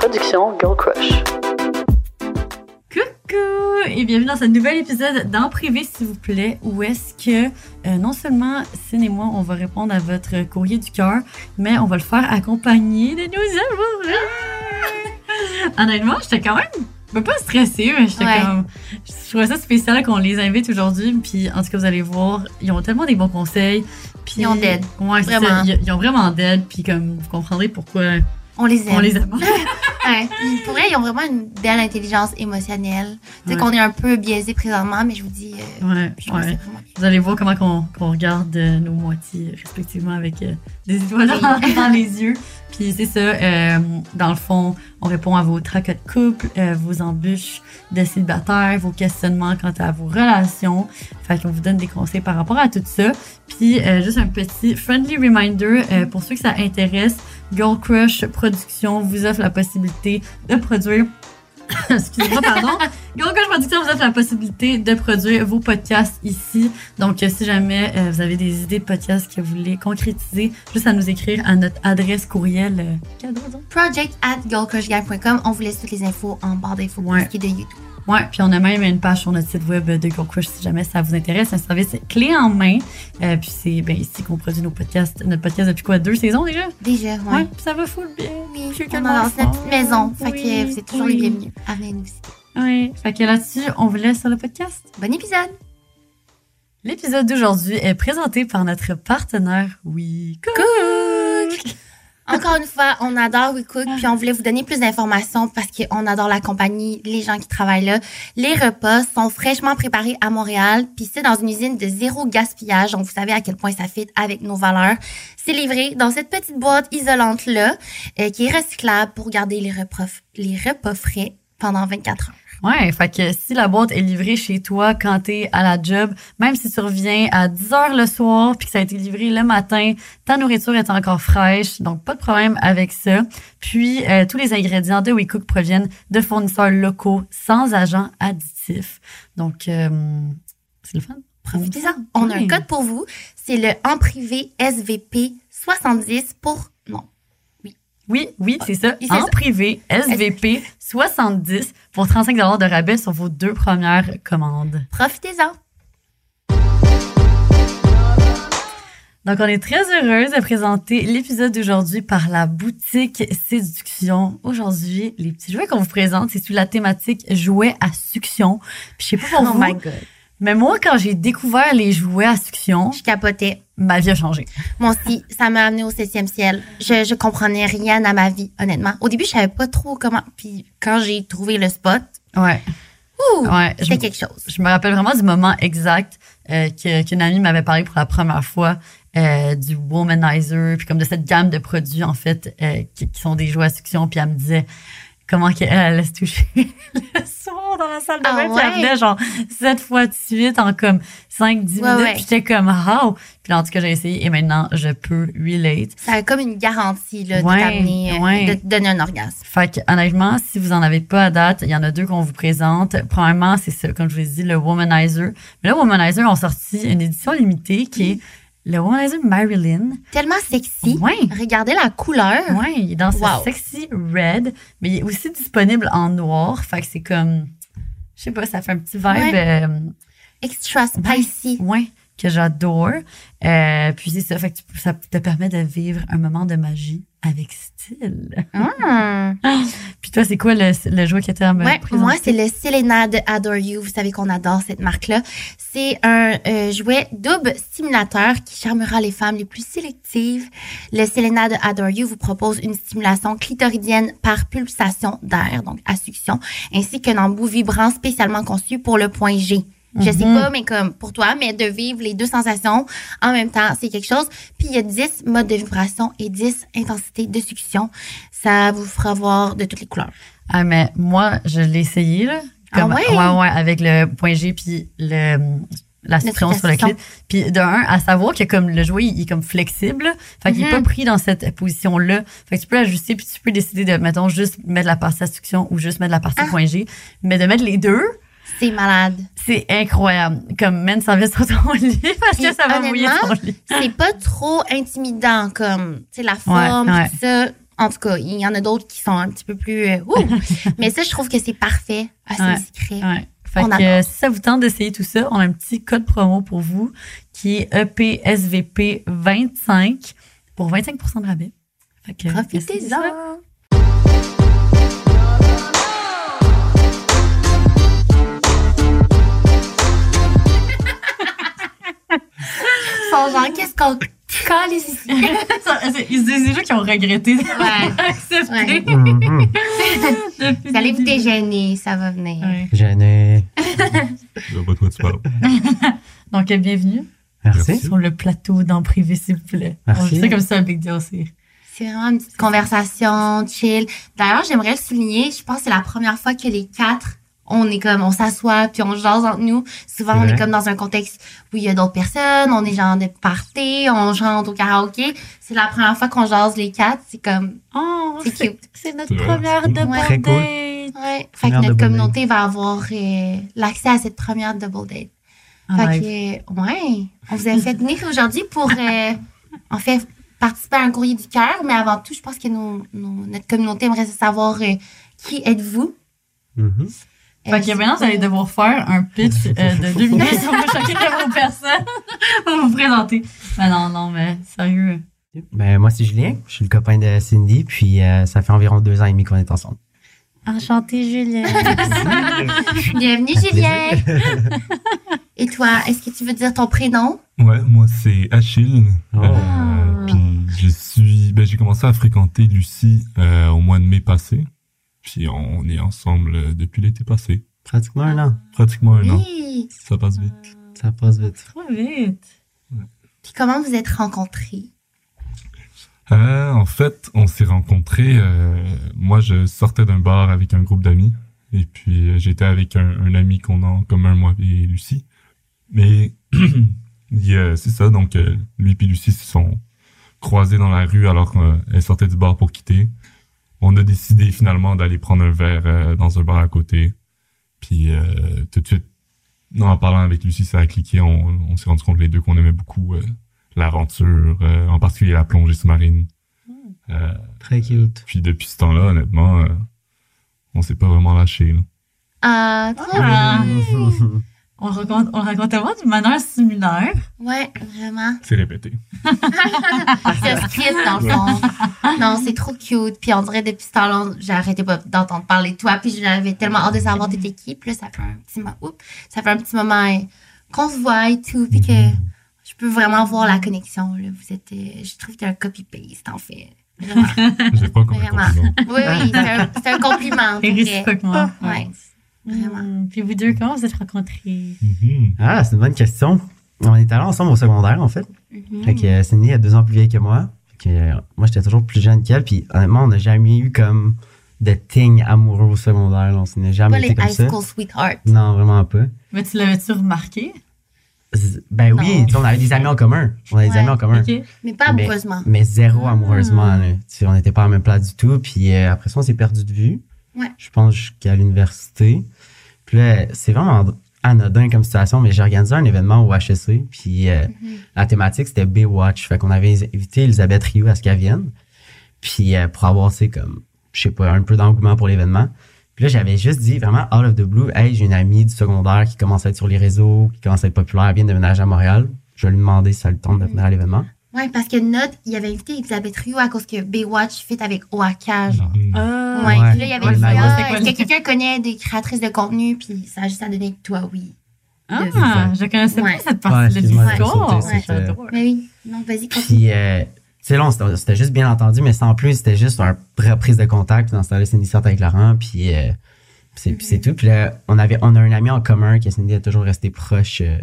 production Girl Crush. Coucou et bienvenue dans ce nouvel épisode d'En privé s'il vous plaît où est-ce que euh, non seulement Cine et moi on va répondre à votre courrier du cœur mais on va le faire accompagné de nos abonnés. Honnêtement j'étais quand même ben, pas stressée mais j'étais Ouais. comme je trouvais ça spécial qu'on les invite aujourd'hui puis en tout cas vous allez voir ils ont tellement des bons conseils puis Ils ont d'aide. ouais c'est ça. Vraiment. ils, ils ont vraiment d'aide puis comme vous comprendrez pourquoi On les aime. on les aime. Ouais. Pour vrai, ils ont vraiment une belle intelligence émotionnelle. Tu sais qu'on est un peu biaisé présentement, mais je vous dis, euh, ouais, je ouais. Vous allez voir comment qu'on qu'on regarde euh, nos moitiés respectivement avec euh, des étoiles dans, les yeux. Puis c'est ça, euh, dans le fond, on répond à vos tracas de couple, vos embûches de célibataire, vos questionnements quant à vos relations. Fait qu'on vous donne des conseils par rapport à tout ça. Puis juste un petit friendly reminder pour ceux que ça intéresse, Girl Crush Production vous offre la possibilité de produire Excusez-moi, pardon. Girl Crush Production vous offre la possibilité de produire vos podcasts ici. Donc, euh, si jamais euh, vous avez des idées de podcasts que vous voulez concrétiser, juste à nous écrire à notre adresse courriel. euh, adresse, donc? Project at girlcrushgang.com. On vous laisse toutes les infos en barre d'infos Ouais. ce qui est de YouTube. Ouais, puis on a même une page sur notre site web de Girl Crush si jamais ça vous intéresse. Un service clé en main. Euh, puis c'est ben, ici qu'on produit nos podcasts. Notre podcast depuis quoi, deux saisons déjà? Déjà, Ouais, ouais. puis ça va full bien. Oui, Je suis on a notre petite maison. Fait Oui, que vous êtes toujours oui. les bienvenus. Nous visiter. Oui, fait que là-dessus, on vous laisse sur le podcast. Bon épisode! L'épisode d'aujourd'hui est présenté par notre partenaire Oui Cook. Encore une fois, on adore WeCook, puis on voulait vous donner plus d'informations parce qu'on adore la compagnie, les gens qui travaillent là. Les repas sont fraîchement préparés à Montréal, puis c'est dans une usine de zéro gaspillage, donc vous savez à quel point ça fit avec nos valeurs. C'est livré dans cette petite boîte isolante-là, euh, qui est recyclable pour garder les repas, les repas frais pendant 24 heures. Ouais, fait que si la boîte est livrée chez toi quand t'es à la job, même si tu reviens à 10 heures le soir puis que ça a été livré le matin, ta nourriture est encore fraîche, donc pas de problème avec ça. Puis euh, tous les ingrédients de WeCook proviennent de fournisseurs locaux sans agents additifs. Donc euh, c'est le fun. Profitez-en. On a un code pour vous. C'est le en privé SVP 70 pour, Oui, oui, c'est ça. Oui, En ça. privé, SVP 70 pour 35 de rabais sur vos deux premières commandes. profitez-en. Donc, on est très heureuse de présenter l'épisode d'aujourd'hui par la boutique Séduction. Aujourd'hui, les petits jouets qu'on vous présente, c'est sous la thématique jouets à succion. Puis, je sais pas pour Oh vous, my god. mais moi, quand j'ai découvert les jouets à succion, Je capotais. Ma vie a changé. Moi aussi, ça m'a amené au septième ciel. Je, je comprenais rien à ma vie, honnêtement. Au début, je savais pas trop comment. Puis quand j'ai trouvé le spot, Ouais. ouh, Ouais. C'était quelque chose. je me rappelle vraiment du moment exact euh, que- qu'une amie m'avait parlé pour la première fois euh, du womanizer, puis comme de cette gamme de produits, en fait, euh, qui, qui sont des jouets à succion, puis elle me disait comment qu'elle allait se toucher le soir dans la salle de Ah bain, puis elle ouais? venait genre sept fois de suite en comme 5-10 Ouais, minutes, ouais. puis j'étais comme « wow! » Puis là, en tout cas, j'ai essayé et maintenant, je peux relate. Ça a comme une garantie là, de t'amener, euh, de donner un orgasme. Fait que, honnêtement, si vous en avez pas à date, il y en a deux qu'on vous présente. Premièrement, c'est ça, comme je vous ai dit, le Womanizer. Mais là, Womanizer ont sorti une édition limitée qui est le Womanizer Marilyn. Tellement sexy. Ouais. Regardez la couleur. Ouais, il est dans Wow. ce sexy red, mais il est aussi disponible en noir. Fait que c'est comme, je sais pas, ça fait un petit vibe, Ouais. euh, Extra spicy. ouais, que j'adore. Euh, puis c'est ça, fait que tu- ça te permet de vivre un moment de magie avec style. Hum. Puis toi, c'est quoi le, le jouet que tu as Ouais, moi, c'est le Selena de Adore You. Vous savez qu'on adore cette marque-là. C'est un euh, jouet double stimulateur qui charmera les femmes les plus sélectives. Le Selena de Adore You vous propose une stimulation clitoridienne par pulsation d'air, donc à succion, ainsi qu'un embout vibrant spécialement conçu pour le point G. Je sais Mhm. pas, mais comme pour toi, mais de vivre les deux sensations en même temps, c'est quelque chose. Puis il y a 10 modes de vibration et 10 intensités de succion. Ça vous fera voir de toutes les couleurs. Ah, mais moi, je l'ai essayé, là. Ah ouais? ouais, avec le point G puis le, la à sur le clit. Puis de un, à savoir que comme le jouet, il est comme flexible. Fait qu'il est pas pris dans cette position-là. Fait que tu peux l'ajuster puis tu peux décider de, mettons, juste mettre la partie à succion ou juste mettre la partie Ah. point G. Mais de mettre les deux, C'est malade. c'est incroyable. Comme, mène ça sur ton lit parce que ça va mouiller ton lit. C'est pas trop intimidant comme, tu sais, la forme, ouais. tout ça. En tout cas, il y en a d'autres qui sont un petit peu plus. euh, ouh. Mais ça, je trouve que c'est parfait à Ouais. ce secret. Ouais. Fait On que euh, si ça vous tente d'essayer tout ça, on a un petit code promo pour vous qui est E EPSVP25 pour 25% de rabais. Profitez-en. Sont genre, qu'est-ce qu'on colle ici? Ça, c'est- C'est des gens qui ont regretté Ouais. d'accepter. Ouais. Depuis Vous allez le vous déjeuner, ça va venir. Ouais. Gêné. Je vois pas de quoi tu parles. Donc, bienvenue Merci. Sur le plateau d'en privé, s'il vous plaît. Merci. On fait comme ça, un big deal aussi. C'est vraiment une petite conversation, chill. D'ailleurs, j'aimerais le souligner, je pense que c'est la première fois que les quatre, on est comme, on s'assoit puis on jase entre nous. Souvent, on est comme dans un contexte où il y a d'autres personnes, on est genre de party, on chante au karaoké. C'est la première fois qu'on jase les quatre, c'est comme, Oh, C'est cute. C'est notre première double date. ouais. Fait que notre communauté va avoir euh, l'accès à cette première double date. En Fait live. que, ouais, on vous a fait venir aujourd'hui pour, euh, en fait, participer à un courrier du cœur, mais avant tout, je pense que nos, nos- notre communauté aimerait savoir euh, qui êtes-vous? Mhm. Fait que maintenant, vous allez devoir faire un pitch euh, de deux minutes sur chacune de vos personnes pour vous présenter. Mais non, non, mais sérieux. Ben, moi, c'est Julien. Je suis le copain de Cindy. Puis, euh, ça fait environ deux ans et demi qu'on est ensemble. Enchanté, Julien. Bienvenue, Julien. Et toi, est-ce que tu veux dire ton prénom? Ouais, moi c'est Achille. Oh. Euh, puis je suis, ben j'ai commencé à fréquenter Lucie euh, au mois de mai passé. Puis on est ensemble euh, depuis l'été passé, Pratiquement un an. pratiquement un an. Oui. Ça passe vite. Ça passe vite. Trop vite. Puis comment vous êtes rencontrés? Euh, en fait, on s'est rencontrés. euh, moi, je sortais d'un bar avec un groupe d'amis, et puis j'étais avec un, un ami qu'on a en commun, moi et Lucie. Mais c'est ça, donc euh, lui et Lucie se sont croisés dans la rue alors qu'elle sortait du bar pour quitter. On a décidé finalement d'aller prendre un verre euh, dans un bar à côté. Puis euh, tout de suite, non, en parlant avec Lucie, ça a cliqué. On, on s'est rendu compte les deux qu'on aimait beaucoup euh, l'aventure, euh, en particulier la plongée sous-marine. Euh, Très cute. puis depuis ce temps-là, honnêtement, euh, on s'est pas vraiment lâché. Là. Ah, trop bien. On raconte, on raconte tellement d'une manière similaire. Ouais, vraiment. C'est répété. C'est un script, dans le fond. Non, c'est trop cute. Puis on dirait depuis ce temps-là, j'arrêtais pas d'entendre parler de toi. Puis j'avais tellement hâte de savoir qui. Puis là, ça fait un petit moment, oups, ça fait un petit moment qu'on se voit et tout. Puis que je peux vraiment voir la connexion. Là. Vous êtes, euh, je trouve que t'es un copy-paste, en fait. Vraiment. J'ai pas un Vraiment. compliment. Oui, oui, c'est un, c'est un compliment. vrai. réciproquement. Ouais. Vraiment. Mm. Puis vous deux, comment vous êtes rencontrés? Mhm. Ah, c'est une bonne question. On est allés ensemble au secondaire, en fait. Mhm. Fait que euh, Cindy est deux ans plus vieille que moi. Fait que, euh, moi, j'étais toujours plus jeune qu'elle. Puis honnêtement, on n'a jamais eu comme de thing amoureux au secondaire. là. On s'en est Pas jamais les été comme high ça. school sweethearts. Non, vraiment pas. Mais tu l'avais-tu remarqué? Ben oui, on avait des amis en commun. On avait des amis en commun. Mais pas amoureusement. Mais zéro Ah. amoureusement. là. On n'était pas à la même place du tout. Puis euh, après ça, on s'est perdu de vue. Ouais. Je pense jusqu'à l'université. Puis là, c'est vraiment anodin comme situation, mais j'ai organisé un événement au HEC. Puis euh, Mhm. la thématique, c'était Baywatch. Fait qu'on avait invité Elisabeth Rioux à ce qu'elle vienne. Puis euh, pour avoir, c'est comme, je sais pas, un peu d'engouement pour l'événement. Puis là, j'avais juste dit vraiment out of the blue, hey, j'ai une amie du secondaire qui commence à être sur les réseaux, qui commence à être populaire, elle vient de déménager à Montréal. Je vais lui demander si ça le tente de venir à l'événement. Ouais, parce que Note, il avait invité Elisabeth Rio à cause que Baywatch fit avec Oaka, genre. Mhm. Ah. Ouais, Ouais. puis là, il y avait Ouais, dit, ah, est-ce que quelqu'un connaît des créatrices de contenu? Puis ça a juste à donner que toi, oui. Ah, je connaissais Ouais. pas cette partie de excuse-moi, l'histoire. Mais oui, non, vas-y, continue. Puis, euh, tu sais, là, on s'était- c'était juste bien entendu, mais sans plus, c'était juste une reprise de contact. Dans ce temps-là, Cindy sortait avec Laurent, puis, euh, c'est, puis c'est tout. Puis là, on, avait, on a un ami en commun que Cindy a toujours resté proche euh,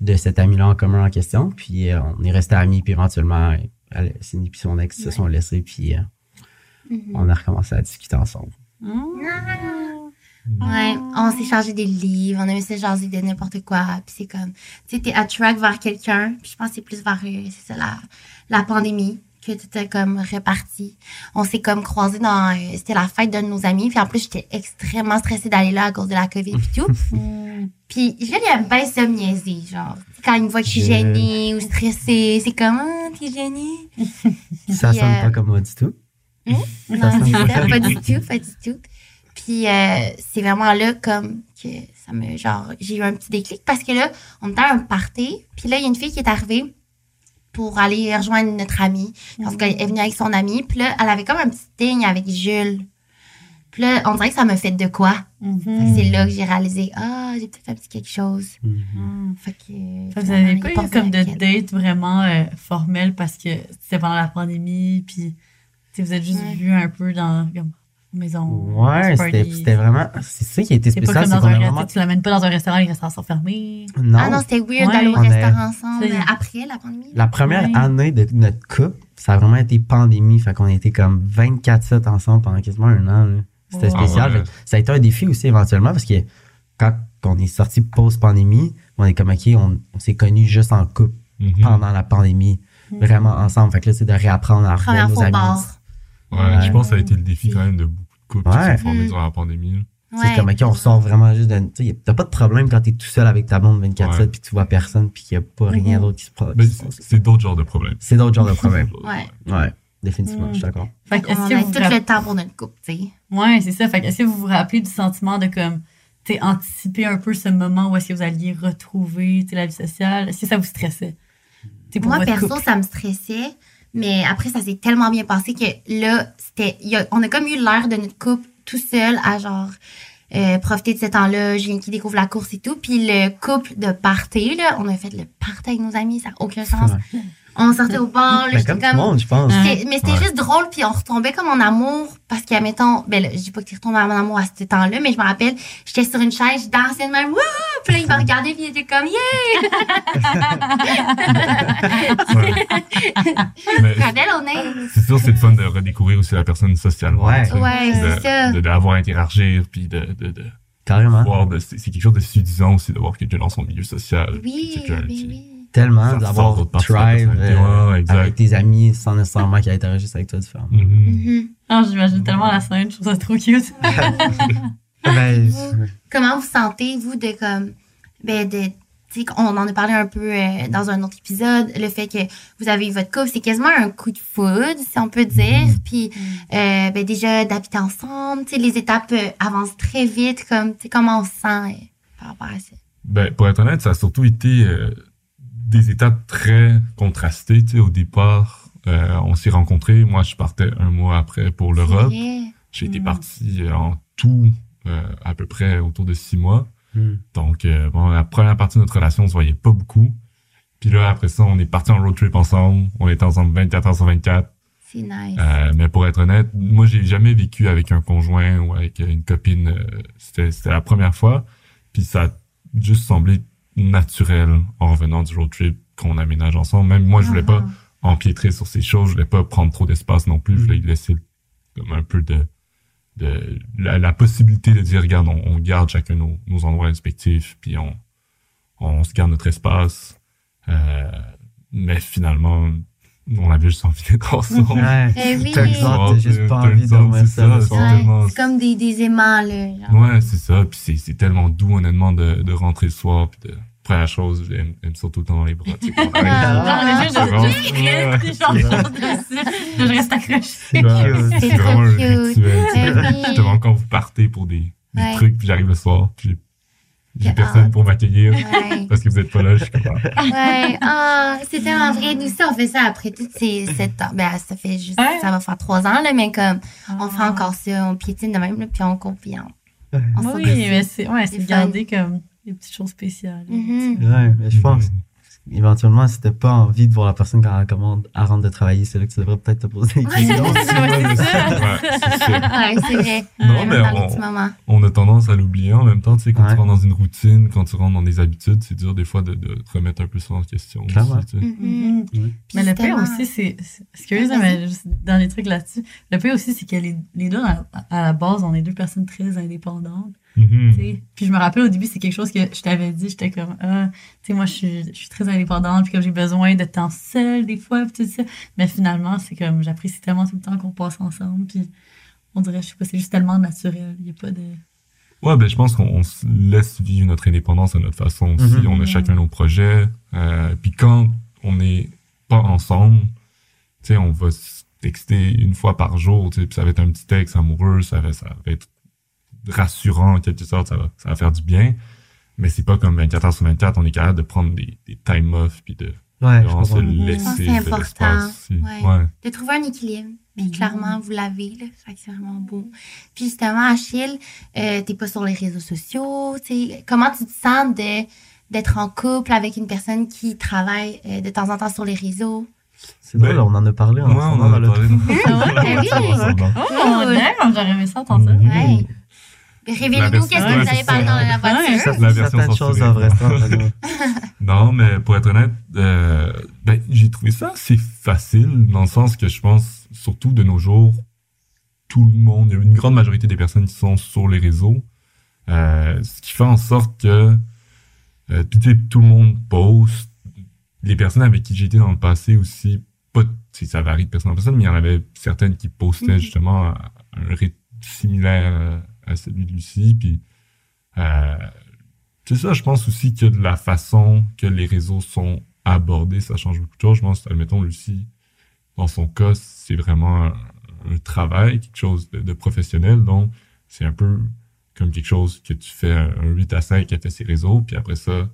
de cet ami-là en commun en question. Puis euh, on est resté amis, puis éventuellement, elle- Cindy et son ex se Ouais. sont laissés, puis euh, Mhm. on a recommencé à discuter ensemble. Ouais, on s'est chargé des livres, on aimait se jaser de n'importe quoi. Puis c'est comme, tu sais, t'es attract vers quelqu'un. Puis je pense que c'est plus vers, euh, c'est ça, la, la pandémie que t'étais comme reparti. On s'est comme croisés dans, euh, c'était la fête d'un de nos amis. Puis en plus, j'étais extrêmement stressée d'aller là à cause de la COVID puis tout. Puis je il aime bien me niaiser, genre. Quand il me voit que je suis gênée ou stressée, c'est comme, ah, t'es gênée. Ça Puis, sonne euh, pas comme moi du tout. Non, c'est ça, pas du tout, pas du tout. Puis euh, c'est vraiment là comme que ça me genre j'ai eu un petit déclic parce que là on était à un party, puis là il y a une fille qui est arrivée pour aller rejoindre notre amie. Parce qu'elle est venue avec son amie, puis là elle avait comme un petit signe avec Jules. Puis là on dirait que ça me fait de quoi. Mhm. Que C'est là que j'ai réalisé ah j'ai peut-être fait un petit quelque chose. Mhm. Fait que Fait que vous finalement, avez il pas eu comme de date vraiment euh, formelle parce que c'était pendant la pandémie, puis tu sais, vous êtes juste Ouais. vus un peu dans comme maison. Ouais, party. c'était vraiment. C'est ça qui a été C'est pas spécial, comme c'est dans un vraiment. tu l'amènes pas dans un restaurant, les restaurants sont fermés. Non. Ah non, c'était weird Ouais. d'aller au est- restaurant ensemble après la pandémie. La première Ouais. année de notre couple, ça a vraiment été pandémie. Fait qu'on a été comme 24-7 ensemble pendant quasiment un an. C'était spécial. Ah ouais. Ça a été un défi aussi éventuellement parce que quand on est sorti post-pandémie, on est comme, OK, on, on s'est connus juste en couple Mhm. pendant la pandémie. Vraiment ensemble. Fait que là, c'est de réapprendre à revoir nos amis. Ouais, Ouais. je pense que ça a été le défi quand même de beaucoup de couples qui Ouais. se sont formés durant la pandémie. C'est comme, OK, on sort vraiment juste sais, t'as pas de problème quand t'es tout seul avec ta blonde 24-7 Ouais. puis tu vois personne puis qu'il y a pas rien Mhm. d'autre qui se passe. C'est c'est d'autres genres de problèmes. C'est d'autres genres de problèmes. Ouais. Ouais, définitivement, je suis d'accord. Fait que est-ce On que a vous tout rappelez- le temps pour notre couple, tu sais? Ouais, c'est ça. Fait que est-ce que vous vous rappelez du sentiment de comme, anticiper un peu ce moment où est-ce que vous alliez retrouver, tu sais, la vie sociale? Est-ce que ça vous stressait? Pour Moi, votre perso, couple? ça me stressait. Mais après, ça s'est tellement bien passé que là, c'était, a- on a comme eu l'air de notre couple tout seul à genre euh, profiter de ce temps-là. Julien qui découvre la course et tout. Puis le couple de party, là, on a fait le party avec nos amis, ça n'a aucun sens. On sortait au bar, Mais comme tout le monde, je pense. Mais c'était Ouais. juste drôle, puis on retombait comme en amour, parce que, mettons, ben là, je dis pas que tu retombes en amour à ce temps-là, mais je me rappelle, j'étais sur une chaise, je dansais de même, wouh! Puis là, il m'a regardé, puis il était comme, yeah! On est. c'est sûr, c'est le fun de redécouvrir aussi la personne socialement. Ouais. tu sais. Ouais, de, c'est ça. de, d'avoir à interagir, puis de, de, de Carrément. c'est quelque chose de séduisant aussi de voir quelqu'un dans son milieu social. Oui, puis quelqu'un oui. Tellement d'avoir Thrive euh, Ouais, avec tes amis sans nécessairement qu'ils interagissent avec toi différemment. Mhm. Mhm. Ah, j'imagine tellement la scène, je trouve ça trop cute. Ben, Vous, comment vous sentez, vous, de comme, ben, de, tu sais, on en a parlé un peu euh, dans un autre épisode, le fait que vous avez eu votre couple, c'est quasiment un coup de foudre, si on peut dire. Puis, euh, ben, déjà, d'habiter ensemble, tu sais, les étapes euh, avancent très vite, comme, tu sais, comment on se sent euh, par rapport à ça? Ben, pour être honnête, ça a surtout été euh, des étapes très contrastées. Tu sais, au départ, euh, on s'est rencontrés. Moi, je partais un mois après pour l'Europe. J'ai été Mm. parti euh, en tout euh, à peu près autour de six mois. hmm. Donc, euh, bon, la première partie de notre relation, on se voyait pas beaucoup. Puis là, après ça, on est parti en road trip ensemble. On était ensemble 24 heures sur 24. C'est nice. Euh, mais pour être honnête, moi, j'ai jamais vécu avec un conjoint ou avec une copine. C'était c'était la première fois. Puis ça a juste semblé naturel en revenant du road trip qu'on aménage ensemble. Même moi, je voulais pas Mhm. empiétrer sur ces choses. Je voulais pas prendre trop d'espace non plus. Je voulais Mm. laisser comme un peu de, de la, la possibilité de dire, regarde, on, on garde chacun nos, nos endroits respectifs, puis on, on se garde notre espace. Euh, mais finalement, on avait juste envie d'être ensemble. Ouais. Eh oui. T'as juste pas envie de ça, c'est tellement- Ouais, c'est comme des, des aimants, là. genre. Ouais, c'est ça. Puis c'est, c'est tellement doux, honnêtement, de, de rentrer le soir. Puis de, première chose, j'aime, j'aime ça tout le temps dans les bras. tu sais, quand on arrive. Ah. Genre, les genre, je reste accroché. C'est vraiment un cute. rituel. Eh. Justement, quand vous partez pour des, des trucs, puis j'arrive le soir, puis j'ai, personne pour m'accueillir Ouais. parce que vous êtes pas là. Je suis ah, Ouais, ah, c'est tellement vrai. Nous aussi, on fait ça après toutes ces sept ans. Ben, ça fait juste, Ouais. ça va faire trois ans, là, mais comme, on fait Ah. encore ça, on piétine de même, là, puis on puis on, on Oui, mais c'est ouais, garder comme des petites choses spéciales. Mhm. Ouais, mais je pense, éventuellement, si t'as pas envie de voir la personne quand elle commande à rentre de travailler, c'est là que tu devrais peut-être te poser des questions. Ouais, c'est vrai. Non, mais on- a tendance à l'oublier en même temps. Tu sais, quand Ouais. tu rentres dans une routine, quand tu rentres dans des habitudes, c'est dur des fois de, de te remettre un peu ça en question. aussi, Clairement. tu sais. Mhm. Mhm. Puis Mais le pire aussi, c'est. c'est- Excuse, Vas-y. mais juste dans les trucs là-dessus. Le pire aussi, c'est que les, les deux, à, à la base, on est deux personnes très indépendantes. Mhm. Puis je me rappelle au début, c'est quelque chose que je t'avais dit. J'étais comme, ah, tu sais, moi, je suis, je suis très indépendante. Puis comme j'ai besoin de temps seul, des fois, puis tout ça. Mais finalement, c'est comme, j'apprécie tellement tout le temps qu'on passe ensemble. Puis on dirait, je sais pas, c'est juste tellement naturel. Il n'y a pas de. Ouais, ben je pense qu'on on se laisse vivre notre indépendance à notre façon aussi. Mhm. On a chacun nos projets. Euh, puis quand on n'est pas ensemble, tu sais, on va s- texter une fois par jour, tu sais, puis ça va être un petit texte amoureux, ça va, ça va être rassurant en quelque sorte, ça va, ça va faire du bien. Mais c'est pas comme 24 heures sur 24, on est capable de prendre des, des time off puis de Ouais, je vraiment se laisser C'est de important, l'espace aussi. ouais. Ouais. de trouver un équilibre. Puis Mhm. clairement, vous l'avez, là. Fait que c'est vraiment beau. Puis justement, Achille, euh, t'es pas sur les réseaux sociaux, tu sais. Comment tu te sens de, d'être en couple avec une personne qui travaille euh, de temps en temps sur les réseaux? C'est drôle, Ben, on en a parlé Ouais, on ensemble en dans a le parlé. Ah? Ensemble. Oh, Cool. damn, j'aurais aimé ça. Ouais. Révélez-nous qu'est-ce que vous avez parlé dans la voiture. Ouais. La version Certaines choses entre nous. Non, mais pour être honnête, euh, ben, j'ai trouvé ça assez facile, dans le sens que je pense, surtout de nos jours, tout le monde, une grande majorité des personnes qui sont sur les réseaux, euh, ce qui fait en sorte que euh, tout le monde poste. Les personnes avec qui j'étais dans le passé aussi, pas, ça varie de personne en personne, mais il y en avait certaines qui postaient Mhm. justement à un rythme similaire euh, à celui de Lucie, puis euh, c'est ça, je pense aussi que de la façon que les réseaux sont abordés, ça change beaucoup de choses. Je pense, admettons, Lucie, dans son cas, c'est vraiment un, travail, quelque chose de, professionnel. Donc, c'est un peu comme quelque chose que tu fais un, un 8 à 5 à ses réseaux, puis après ça,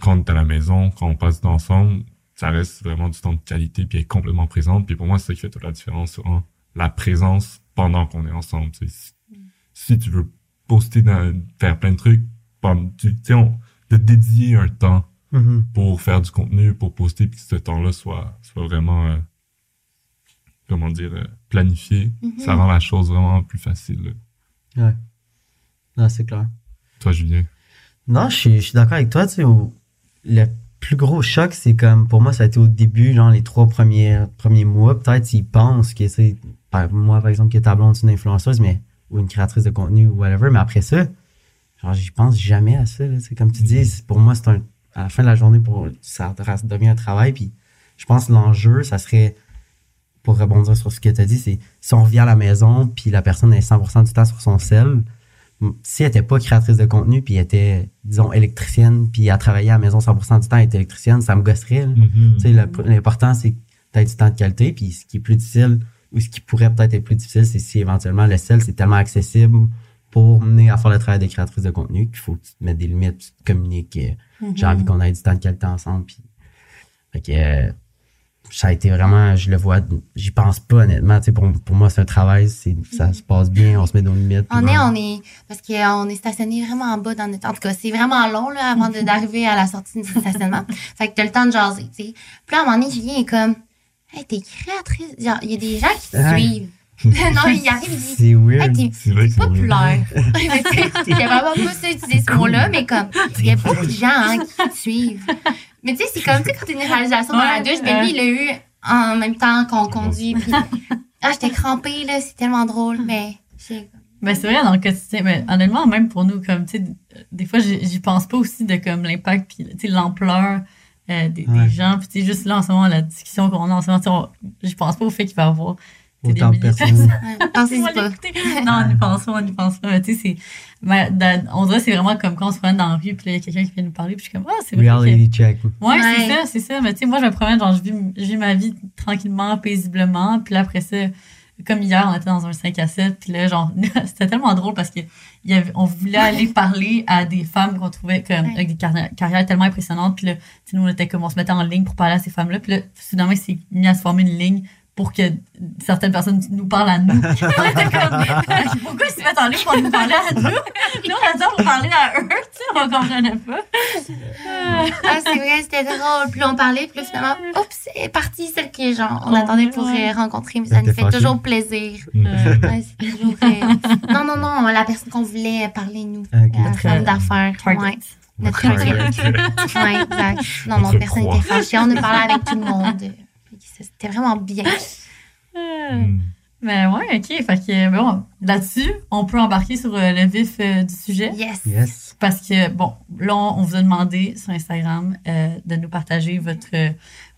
quand est à la maison, quand on passe ensemble, ça reste vraiment du temps de qualité, puis elle est complètement présente. Puis pour moi, c'est ça qui fait toute la différence sur la présence pendant qu'on est ensemble. tu. Si, si tu veux poster, dans, faire plein de trucs, tu tu sais, on- de dédier un temps Mhm. pour faire du contenu, pour poster, puis que ce temps-là soit, soit vraiment, euh, comment dire, euh, planifié, Mhm. ça rend la chose vraiment plus facile. là. Non, c'est clair. Toi, Julien? Non, je suis, je suis d'accord avec toi. Tu sais, au- le plus gros choc, c'est comme, pour moi, ça a été au début, genre les trois premiers, premiers mois. Peut-être ils pensent que, c'est moi, par exemple, que ta blonde, c'est une influenceuse, mais, ou une créatrice de contenu, ou whatever. Mais après ça, genre, j'y pense jamais à ça. C'est comme tu dis, pour moi, c'est un, à la fin de la journée, pour, ça, ça devient un travail. Puis je pense que l'enjeu, ça serait, pour rebondir sur ce que tu as dit, c'est si on revient à la maison, puis la personne est 100% du temps sur son sel, si elle était pas créatrice de contenu, puis elle était, disons, électricienne, puis elle travaillait à la maison 100% du temps, elle était électricienne, ça me gosserait. sais, le- l'important, c'est que tu du temps de qualité, puis ce qui est plus difficile, ou ce qui pourrait peut-être être plus difficile, c'est si éventuellement le sel, c'est tellement accessible pour mener à faire le travail de créatrice de contenu qu'il faut que tu te mettes des limites, tu te communiques. euh, J'ai envie qu'on ait du temps de qualité ensemble, puis... Fait que... euh, ça a été vraiment, je le vois, j'y pense pas honnêtement. Tu sais, pour, pour moi, c'est un travail, ça se passe bien, on se met nos limites. On est, on est, parce qu'on est stationné vraiment en bas dans notre, en tout cas, c'est vraiment long, là, avant d'arriver à la sortie du stationnement. fait que t'as le temps de jaser, tu sais. Puis là, à un moment donné, Julien est comme, hey, t'es créatrice. Genre, il y a des gens qui te Ouais. suivent. non, il arrive, il dit, C'est hey, weird. t'es populaire. Mais J'ai vraiment pas ça utiliser ce mot-là, mais comme, il y a beaucoup de gens, hein, qui te suivent. Mais tu sais, c'est comme, tu sais, quand t'as une réalisation dans la douche, ben lui, il l'a eu en même temps qu'on conduit. Puis, ah, j'étais crampée, là, c'est tellement drôle, mais j'ai- Ben, c'est vrai, dans le quotidien. Mais honnêtement, même pour nous, comme, tu sais, des fois, j'y j'y pense pas aussi de, comme, l'impact, puis, tu sais, l'ampleur euh, des, des Ouais. gens. Puis, tu sais, juste là, en ce moment, la discussion qu'on a en ce moment, tu sais, on- j'y pense pas au fait qu'il va y avoir. des Autant de personnes. Pas. Non, on n'y pense pas, on n'y pense pas. Mais tu sais, c'est. mais dans- on dirait que c'est vraiment comme quand on se promène dans la rue, puis là, il y a quelqu'un qui vient nous parler, puis je suis comme, ah, c'est vrai. que- Reality check. Ouais, Ouais. c'est ça, c'est ça. Mais tu sais, moi, je me promène, genre, je vis, je vis ma vie tranquillement, paisiblement. Puis là, après ça, comme hier, on était dans un 5 à 7. Puis là, genre, c'était tellement drôle parce que il y avait, on voulait aller parler à des femmes qu'on trouvait comme, Ouais. avec des carri- carrières tellement impressionnantes. Puis là, nous, on était comme, on se mettait en ligne pour parler à ces femmes-là. Puis là, soudainement, il s'est mis à se former une ligne pour que certaines personnes nous parlent à nous. on était comme, pourquoi ils se mettent en ligne pour nous parler à nous? Nous, on attend pour parler à eux, tu sais, on comprenait pas. Ah, c'est vrai, c'était drôle. Puis on parlait, puis finalement, oups, c'est parti, celle que, genre, on Ouais, attendait pour ouais. rencontrer, mais ça nous était fait fâchée. toujours plaisir. Ouais, c'est toujours. Non, non, non, la personne qu'on voulait parler, nous. Ok. La Notre, femme d'affaires. Ouais. Notre Target. target. Ouais, exact. Non, non, Notre personne proie. n'était fâchée. On a parlé avec tout le monde. C'était vraiment bien. Mm. Mais ouais, ok. Fait que, bon, là-dessus, on peut embarquer sur euh, le vif euh, du sujet. Yes. Yes. Parce que, bon, là, on vous a demandé sur Instagram euh, de nous partager votre,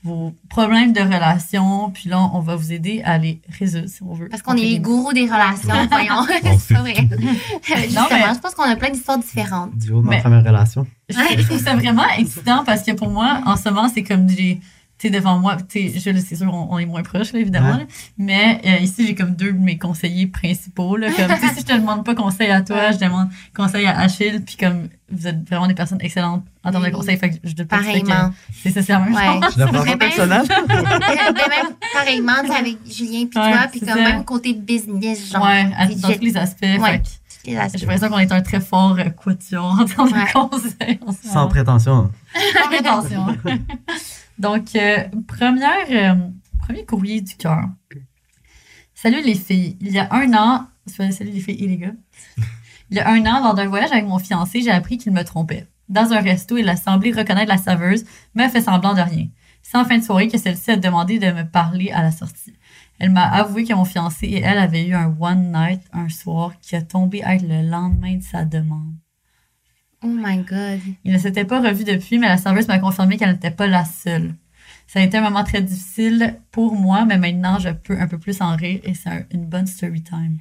vos problèmes de relation. Puis là, on va vous aider à les résoudre, si on veut. Parce qu'on est les gourous des relations, voyons. On c'est vrai. Justement, mais- je pense qu'on a plein d'histoires différentes. Du haut de ma Mais- première relation. Je je trouve ça vraiment excitant parce que pour moi, en ce moment, c'est comme j'ai tu sais, devant moi, tu je le sais sûr, on, on est moins proches, là, évidemment. Ouais. là. Mais euh, ici, j'ai comme deux de mes conseillers principaux. Là, comme, si je te demande pas conseil à toi, je demande conseil à Achille. Puis comme vous êtes vraiment des personnes excellentes en termes de conseils, fait que je que Pareillement. c'est ça, c'est la même Ouais. chose. Je la prends Mais pas même- personnel. ben même pareillement, avec Julien puis Ouais, toi, puis c'est comme ça. même côté business, genre. ouais, à- tu dans tous les aspects. Ouais. Fait j'ai l'impression qu'on est un très fort euh, quatuor en termes Ouais. de conseils. Sans prétention. Sans prétention. Donc, euh, euh, premier courrier du cœur. Salut les filles. Il y a un an, salut les filles et les gars. Il y a un an, lors d'un voyage avec mon fiancé, j'ai appris qu'il me trompait. Dans un resto, il a semblé reconnaître la saveuse, mais a fait semblant de rien. C'est en fin de soirée que celle-ci a demandé de me parler à la sortie. Elle m'a avoué que mon fiancé et elle avaient eu un one night un soir qui a tombé être le lendemain de sa demande. Oh my god. Ils ne s'étaient pas revus depuis, mais la serveuse m'a confirmé qu'elle n'était pas la seule. Ça a été un moment très difficile pour moi, mais maintenant je peux un peu plus en rire et c'est un- une bonne story time.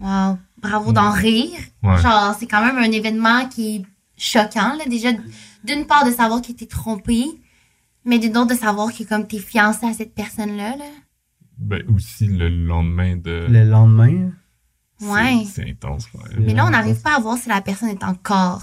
Wow. Bravo d'en rire. Ouais. Genre, c'est quand même un événement qui est choquant, là. Déjà, d'une part, de savoir qu'il était trompé, mais d'une autre, de savoir que comme t'es fiancé à cette personne-là, là. Ben, aussi le lendemain de. Le lendemain? Ouais. C'est intense, ouais. Mais là, on n'arrive pas à voir si la personne est encore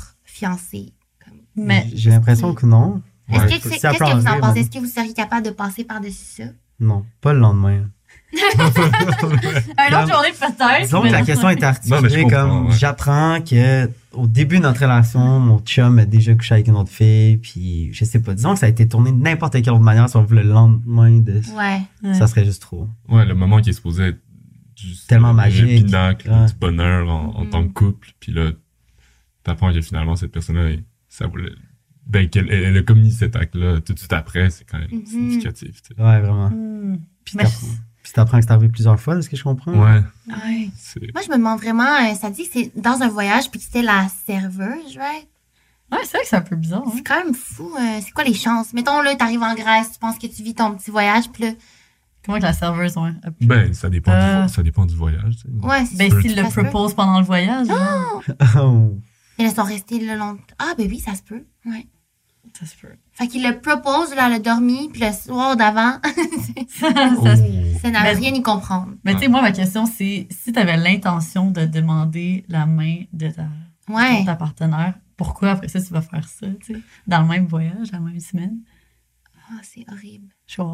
Mais J'ai l'impression que non. Est-ce Ouais. que qu'est-ce que vous en pensez? non. Est-ce que vous seriez capable de passer par-dessus ça? Non, pas le lendemain. un autre journée peut-être. Que la question est articulée Non, comme ouais. j'apprends que au début de notre relation, mon chum a déjà couché avec une autre fille, puis je sais pas. Disons que ça a été tourné de n'importe quelle autre manière, sauf le lendemain de. Ouais. Ouais. Ça serait juste trop. Ouais, le moment qui est supposé être juste Tellement le magique. pinacle Ouais. du bonheur en, en tant que couple, puis là, t'apprends que finalement cette personne-là, ça voulait, ben qu'elle elle a commis cet acte-là tout de suite après, c'est quand même Mhm. significatif. Ouais, vraiment. Hmm. Puis t'apprends. Puis t'apprends que c'est arrivé plusieurs fois, de ce que je comprends. Ouais, Ouais. Moi, je me demande vraiment, euh, ça dit que c'est dans un voyage puis que c'était la serveuse, right? Ouais, c'est vrai que c'est un peu bizarre. hein. C'est quand même fou. euh, c'est quoi les chances? Mettons, là, t'arrives en Grèce, tu penses que tu vis ton petit voyage, puis là, Comment que la serveuse, ouais. pu- ben ça dépend, Euh. du, ça dépend du voyage. tu sais. ouais, c'est Ben, s'il le propose pendant le voyage, Oh. Là, ils sont restés le long. Ah, ben oui, ça se peut. Ouais. ça se peut. Fait qu'il le propose, là, elle a dormi, puis le soir d'avant, Ça- Oh. ça n'a Mais- rien y comprendre. Mais tu sais, moi, ma question, c'est si tu avais l'intention de demander la main de ta, Ouais. de ta partenaire, pourquoi après ça, tu vas faire ça, tu sais, dans le même voyage, la même semaine? Ah, c'est horrible.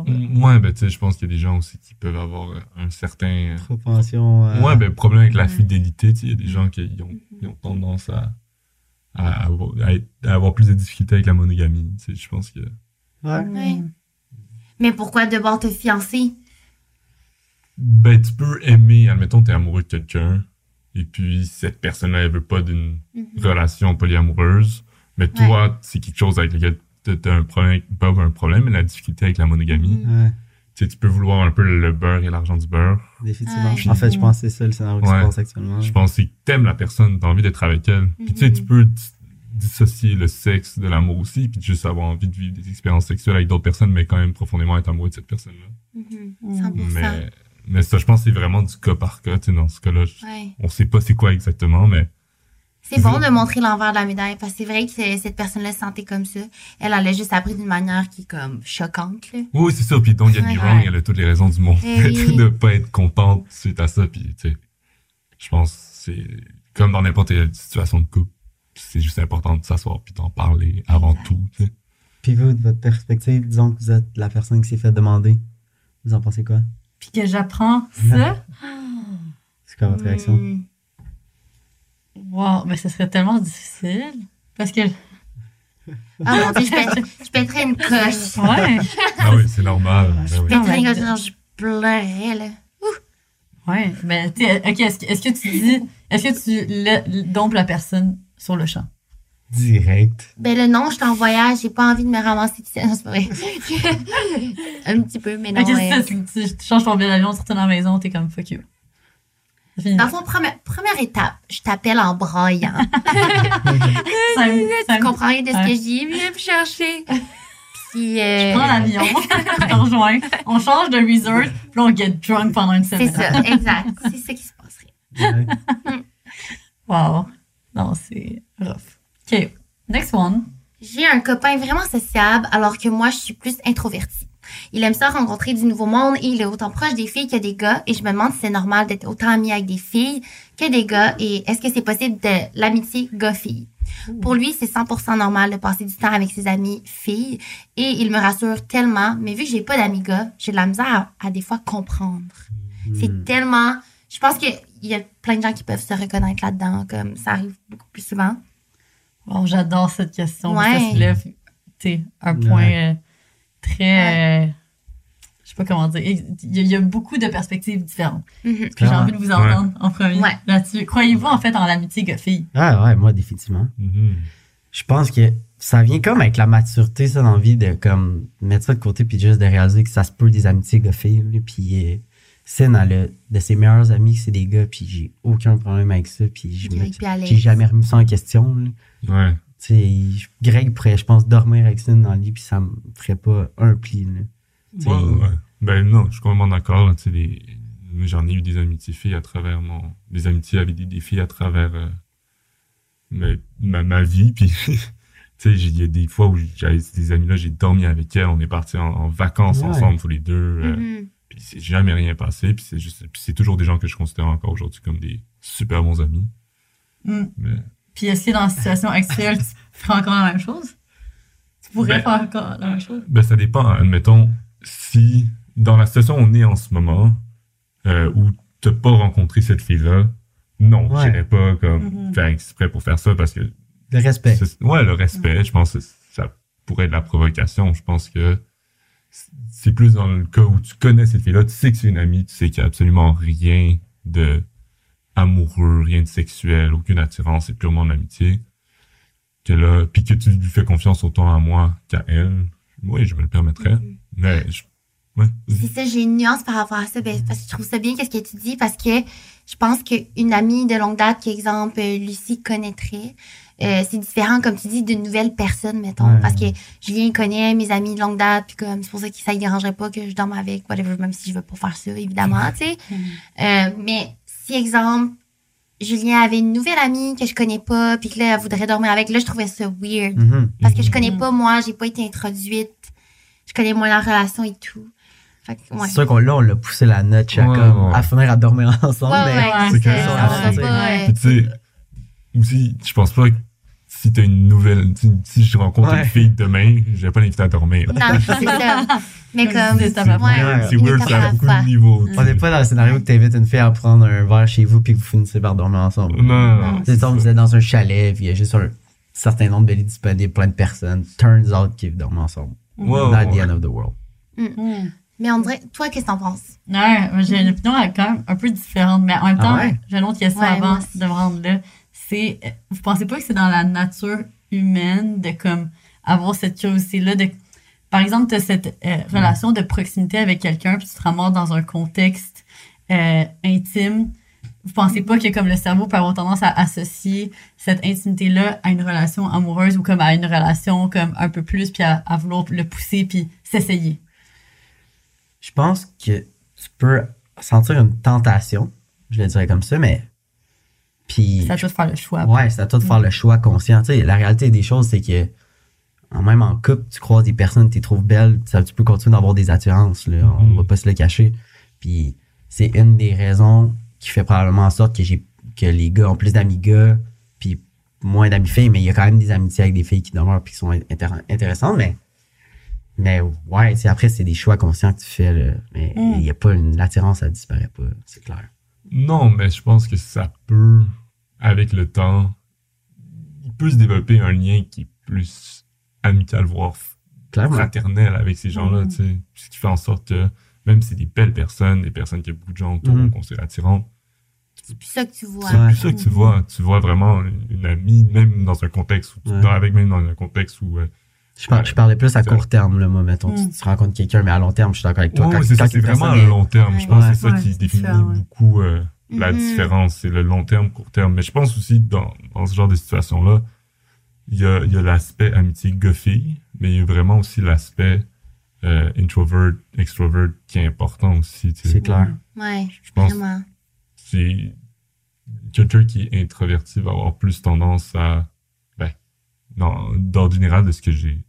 Mm, Ouais, ben tu sais, je pense qu'il y a des gens aussi qui peuvent avoir un certain euh, Propension. euh, Ouais, ben, problème avec la fidélité, tu sais, il y a des gens qui ont, ont tendance à, à, avoir, à être- à avoir plus de difficultés avec la monogamie, tu sais, je pense que... Ouais. Ouais. Mais pourquoi devoir te fiancer? Ben, tu peux aimer, admettons, t'es amoureux de quelqu'un, et puis cette personne-là, elle veut pas d'une Mhm. relation polyamoureuse, mais toi, c'est quelque chose avec lequel t'as t'as un problème, pas un problème, mais la difficulté avec la monogamie. Ouais, Tu sais, tu peux vouloir un peu le beurre et l'argent du beurre. définitivement. Ouais. En fait, je pense que c'est ça le scénario qui Ouais. se passe actuellement. Je pense que t'aimes la personne, t'as envie d'être avec elle. Puis tu sais, tu peux dis- dissocier le sexe de l'amour aussi, puis juste avoir envie de vivre des expériences sexuelles avec d'autres personnes, mais quand même profondément être amoureux de cette personne-là. Mhm. 100%. Mais, mais ça, je pense que c'est vraiment du cas par cas. Tu sais, dans ce cas-là, Ouais. on sait pas c'est quoi exactement, mais C'est bon de montrer l'envers de la médaille parce que c'est vrai que cette personne-là se sentait comme ça. Elle, elle a juste appris d'une manière qui est comme choquante. Là. oui, c'est ça. Puis don't get me Ouais. wrong, elle a toutes les raisons du monde Eh de pas être contente suite à ça. Puis tu sais, je pense que c'est comme dans n'importe quelle situation de couple, c'est juste important de s'asseoir puis d'en parler avant Exact. tout. tu sais. Puis vous, de votre perspective, disons que vous êtes la personne qui s'est fait demander. Vous en pensez quoi? Puis que j'apprends ça, C'est quoi votre réaction? Hmm. Wow, mais ce serait tellement difficile. Parce que, Ah mon dieu, je, pète- je pèterais une coche. ouais, Ah oui, c'est normal. ben oui. Je pèterais une Ah, coche, genre, je pleurais, là. ouais, mais tu sais, ok, est-ce que, est-ce que tu dis, est-ce que tu la- dompes la personne sur le champ? Direct. Ben le non, je suis en voyage, j'ai pas envie de me ramasser tout seul. Non, c'est pas vrai. Un petit peu, mais non. Ok, ouais. ça, tu, tu- tu changes ton billet d'avion, tu retournes à la maison, t'es comme fuck you. C'est fini. Dans le fond, première, première étape, je t'appelle en braillant. Ça me- ça tu comprends rien de ce que je dis, viens me chercher. Puis, euh, Je prends l'avion, je te rejoins, on change de resort, puis là, on get drunk pendant une c'est semaine. ça, exact. C'est ça qui se passerait. Wow. Non, c'est rough. OK. Next one. J'ai un copain vraiment sociable alors que moi, je suis plus introvertie. Il aime ça rencontrer du nouveau monde et il est autant proche des filles que des gars. Et je me demande si c'est normal d'être autant ami avec des filles que des gars et est-ce que c'est possible de l'amitié gars-fille. Pour lui, c'est 100% normal de passer du temps avec ses amis filles et il me rassure tellement. Mais vu que j'ai pas d'amis gars, j'ai de la misère à, à des fois comprendre. Hmm. C'est tellement. Je pense qu'il y a plein de gens qui peuvent se reconnaître là-dedans, comme ça arrive beaucoup plus souvent. Bon, j'adore cette question. Ouais. Ça soulève, tu sais, un point Ouais. euh, très. euh, je sais pas comment dire. Il y, a, il y a beaucoup de perspectives différentes. Mhm. Puis j'ai envie de vous entendre en premier Ouais. là-dessus. Croyez-vous en fait en l'amitié gars-fille? Ah ouais, moi, définitivement. Mhm. Je pense que ça vient comme avec la maturité, ça, l'envie de comme mettre ça de côté puis juste de réaliser que ça se peut des amitiés gars-filles. Puis euh, elle a de ses meilleurs amis, c'est des gars, puis j'ai aucun problème avec ça. Puis je me- j'ai jamais remis ça en question. là. Ouais. Greg pourrait, je pense, dormir avec Sin dans le lit, puis ça me ferait pas un pli. là. Ouais, ouais. Ben non, je suis complètement d'accord. les- J'en ai eu des amitiés filles à travers mon... Des amitiés avec des, filles à travers euh, ma, ma, ma vie. Puis, tu sais, j'ai- il y a des fois où j'avais des amis-là, j'ai dormi avec elles. On est partis en, en vacances Ouais. ensemble tous les deux. euh, Mhm. Puis c'est jamais rien passé. Puis c'est juste, puis c'est toujours des gens que je considère encore aujourd'hui comme des super bons amis. Hmm. Mais Puis est-ce que dans la situation actuelle, tu ferais encore la même chose? Tu pourrais Ben- faire encore la même chose? Ben, ça dépend. Admettons, si dans la situation où on est en ce moment, euh, où t'as pas rencontré cette fille-là, non, Ouais. j'irais pas comme Mhm. faire exprès pour faire ça parce que. Le respect. c'est- Ouais, le respect, je pense que ça pourrait être de la provocation. Je pense que c'est plus dans le cas où tu connais cette fille-là, tu sais que c'est une amie, tu sais qu'il y a absolument rien de amoureux, rien de sexuel, aucune attirance, c'est purement de l'amitié. Que là, puis que tu lui fais confiance autant à moi qu'à elle. Oui, je me le permettrais. Mais je, ouais. C'est ça, j'ai une nuance par rapport à ça, ben, parce que je trouve ça bien qu'est-ce que tu dis, parce que je pense qu'une amie de longue date, qu'exemple, euh, Lucie connaîtrait, euh, c'est différent, comme tu dis, d'une nouvelle personne, mettons, Ouais. parce que Julien connaît mes amis de longue date, puis comme c'est pour ça que ça ne dérangerait pas que je dorme avec, whatever, même si je veux pas faire ça, évidemment, tu sais. Euh, mais si, exemple, Julien avait une nouvelle amie que je connais pas, puis que là, elle voudrait dormir avec, là, je trouvais ça weird. Mhm. Parce que je connais Mhm. pas moi, j'ai pas été introduite. Je connais moins la relation et tout. Fait que, ouais. C'est sûr qu'on là, on l'a poussé la note à, Ouais, comme, ouais. à finir à dormir ensemble. Ouais, mais ouais, c'est que ça. aussi, je pense pas que si t'as une nouvelle, si, si je rencontre Ouais. une fille demain, je vais pas l'inviter à dormir. Non, c'est ça. Mais comme. C'est ouais, C'est weird, ça a beaucoup de niveaux. On n'est pas dans le scénario que t'invites une fille à prendre un verre chez vous puis que vous finissez par dormir ensemble. Non, non, non. C'est ça. vous êtes dans un chalet, puis il y a juste un certain nombre de lits disponibles, plein de personnes. Turns out qu'ils dorment ensemble. Ouais, Not the end of the world. Hmm. Mais on dirait, toi, qu'est-ce que t'en penses? Moi, j'ai une opinion quand même un peu différente, mais en même Ah temps, ouais? j'ai une autre question Ouais, avant de me rendre là. C'est, vous pensez pas que c'est dans la nature humaine de comme avoir cette curiosité-là de, par exemple, tu as cette euh, relation de proximité avec quelqu'un, puis tu te ramasses dans un contexte euh, intime. Vous pensez pas que comme le cerveau peut avoir tendance à associer cette intimité-là à une relation amoureuse ou comme à une relation comme un peu plus, puis à, à vouloir le pousser, puis s'essayer? Je pense que tu peux sentir une tentation, je le dirais comme ça, mais. Puis. C'est à toi de faire le choix. Ouais, c'est à toi de faire le choix conscient. Tu sais, la réalité des choses, c'est que même en couple, tu croises des personnes, tu les trouves belles, ça, tu peux continuer d'avoir des attirances. Là, On Mhm. va pas se le cacher. Puis c'est une des raisons qui fait probablement en sorte que j'ai que les gars ont plus d'amis gars, puis moins d'amis filles, mais il y a quand même des amitiés avec des filles qui demeurent puis qui sont intér- intéressantes, mais mais ouais, tu sais, après c'est des choix conscients que tu fais là, mais il Mm. y a pas une l'attirance ça disparaît pas, c'est clair. Non, mais je pense que ça peut, avec le temps, il peut se développer un lien qui est plus amical, voire Clairement. fraternel avec ces gens-là, Mhm. tu sais. Ce qui fait en sorte que, même si c'est des belles personnes, des personnes que beaucoup de gens autour vont considérer attirantes, C'est plus ça que tu vois. c'est plus ça que tu vois. Tu vois vraiment une, une amie, même dans un contexte où, tu- Ouais. dans- avec même dans un contexte où, euh, Je, par- je parlais plus à court terme, là, moi, mettons. Mm. Tu, tu rencontres quelqu'un, mais à long terme, je suis d'accord avec toi. C'est ça, vraiment à long terme. Je Ouais. pense que Ouais. c'est ça Ouais, qui définit beaucoup euh, la Mhm. différence. C'est le long terme, court terme. Mais je pense aussi, dans, dans ce genre de situation-là, il y a, il y a l'aspect amitié gars-fille, mais il y a vraiment aussi l'aspect euh, introvert, extrovert qui est important aussi. tu sais. C'est clair. Ouais, Je pense vraiment. c'est quelqu'un qui est introverti va avoir plus tendance à dans, général de ce que j'ai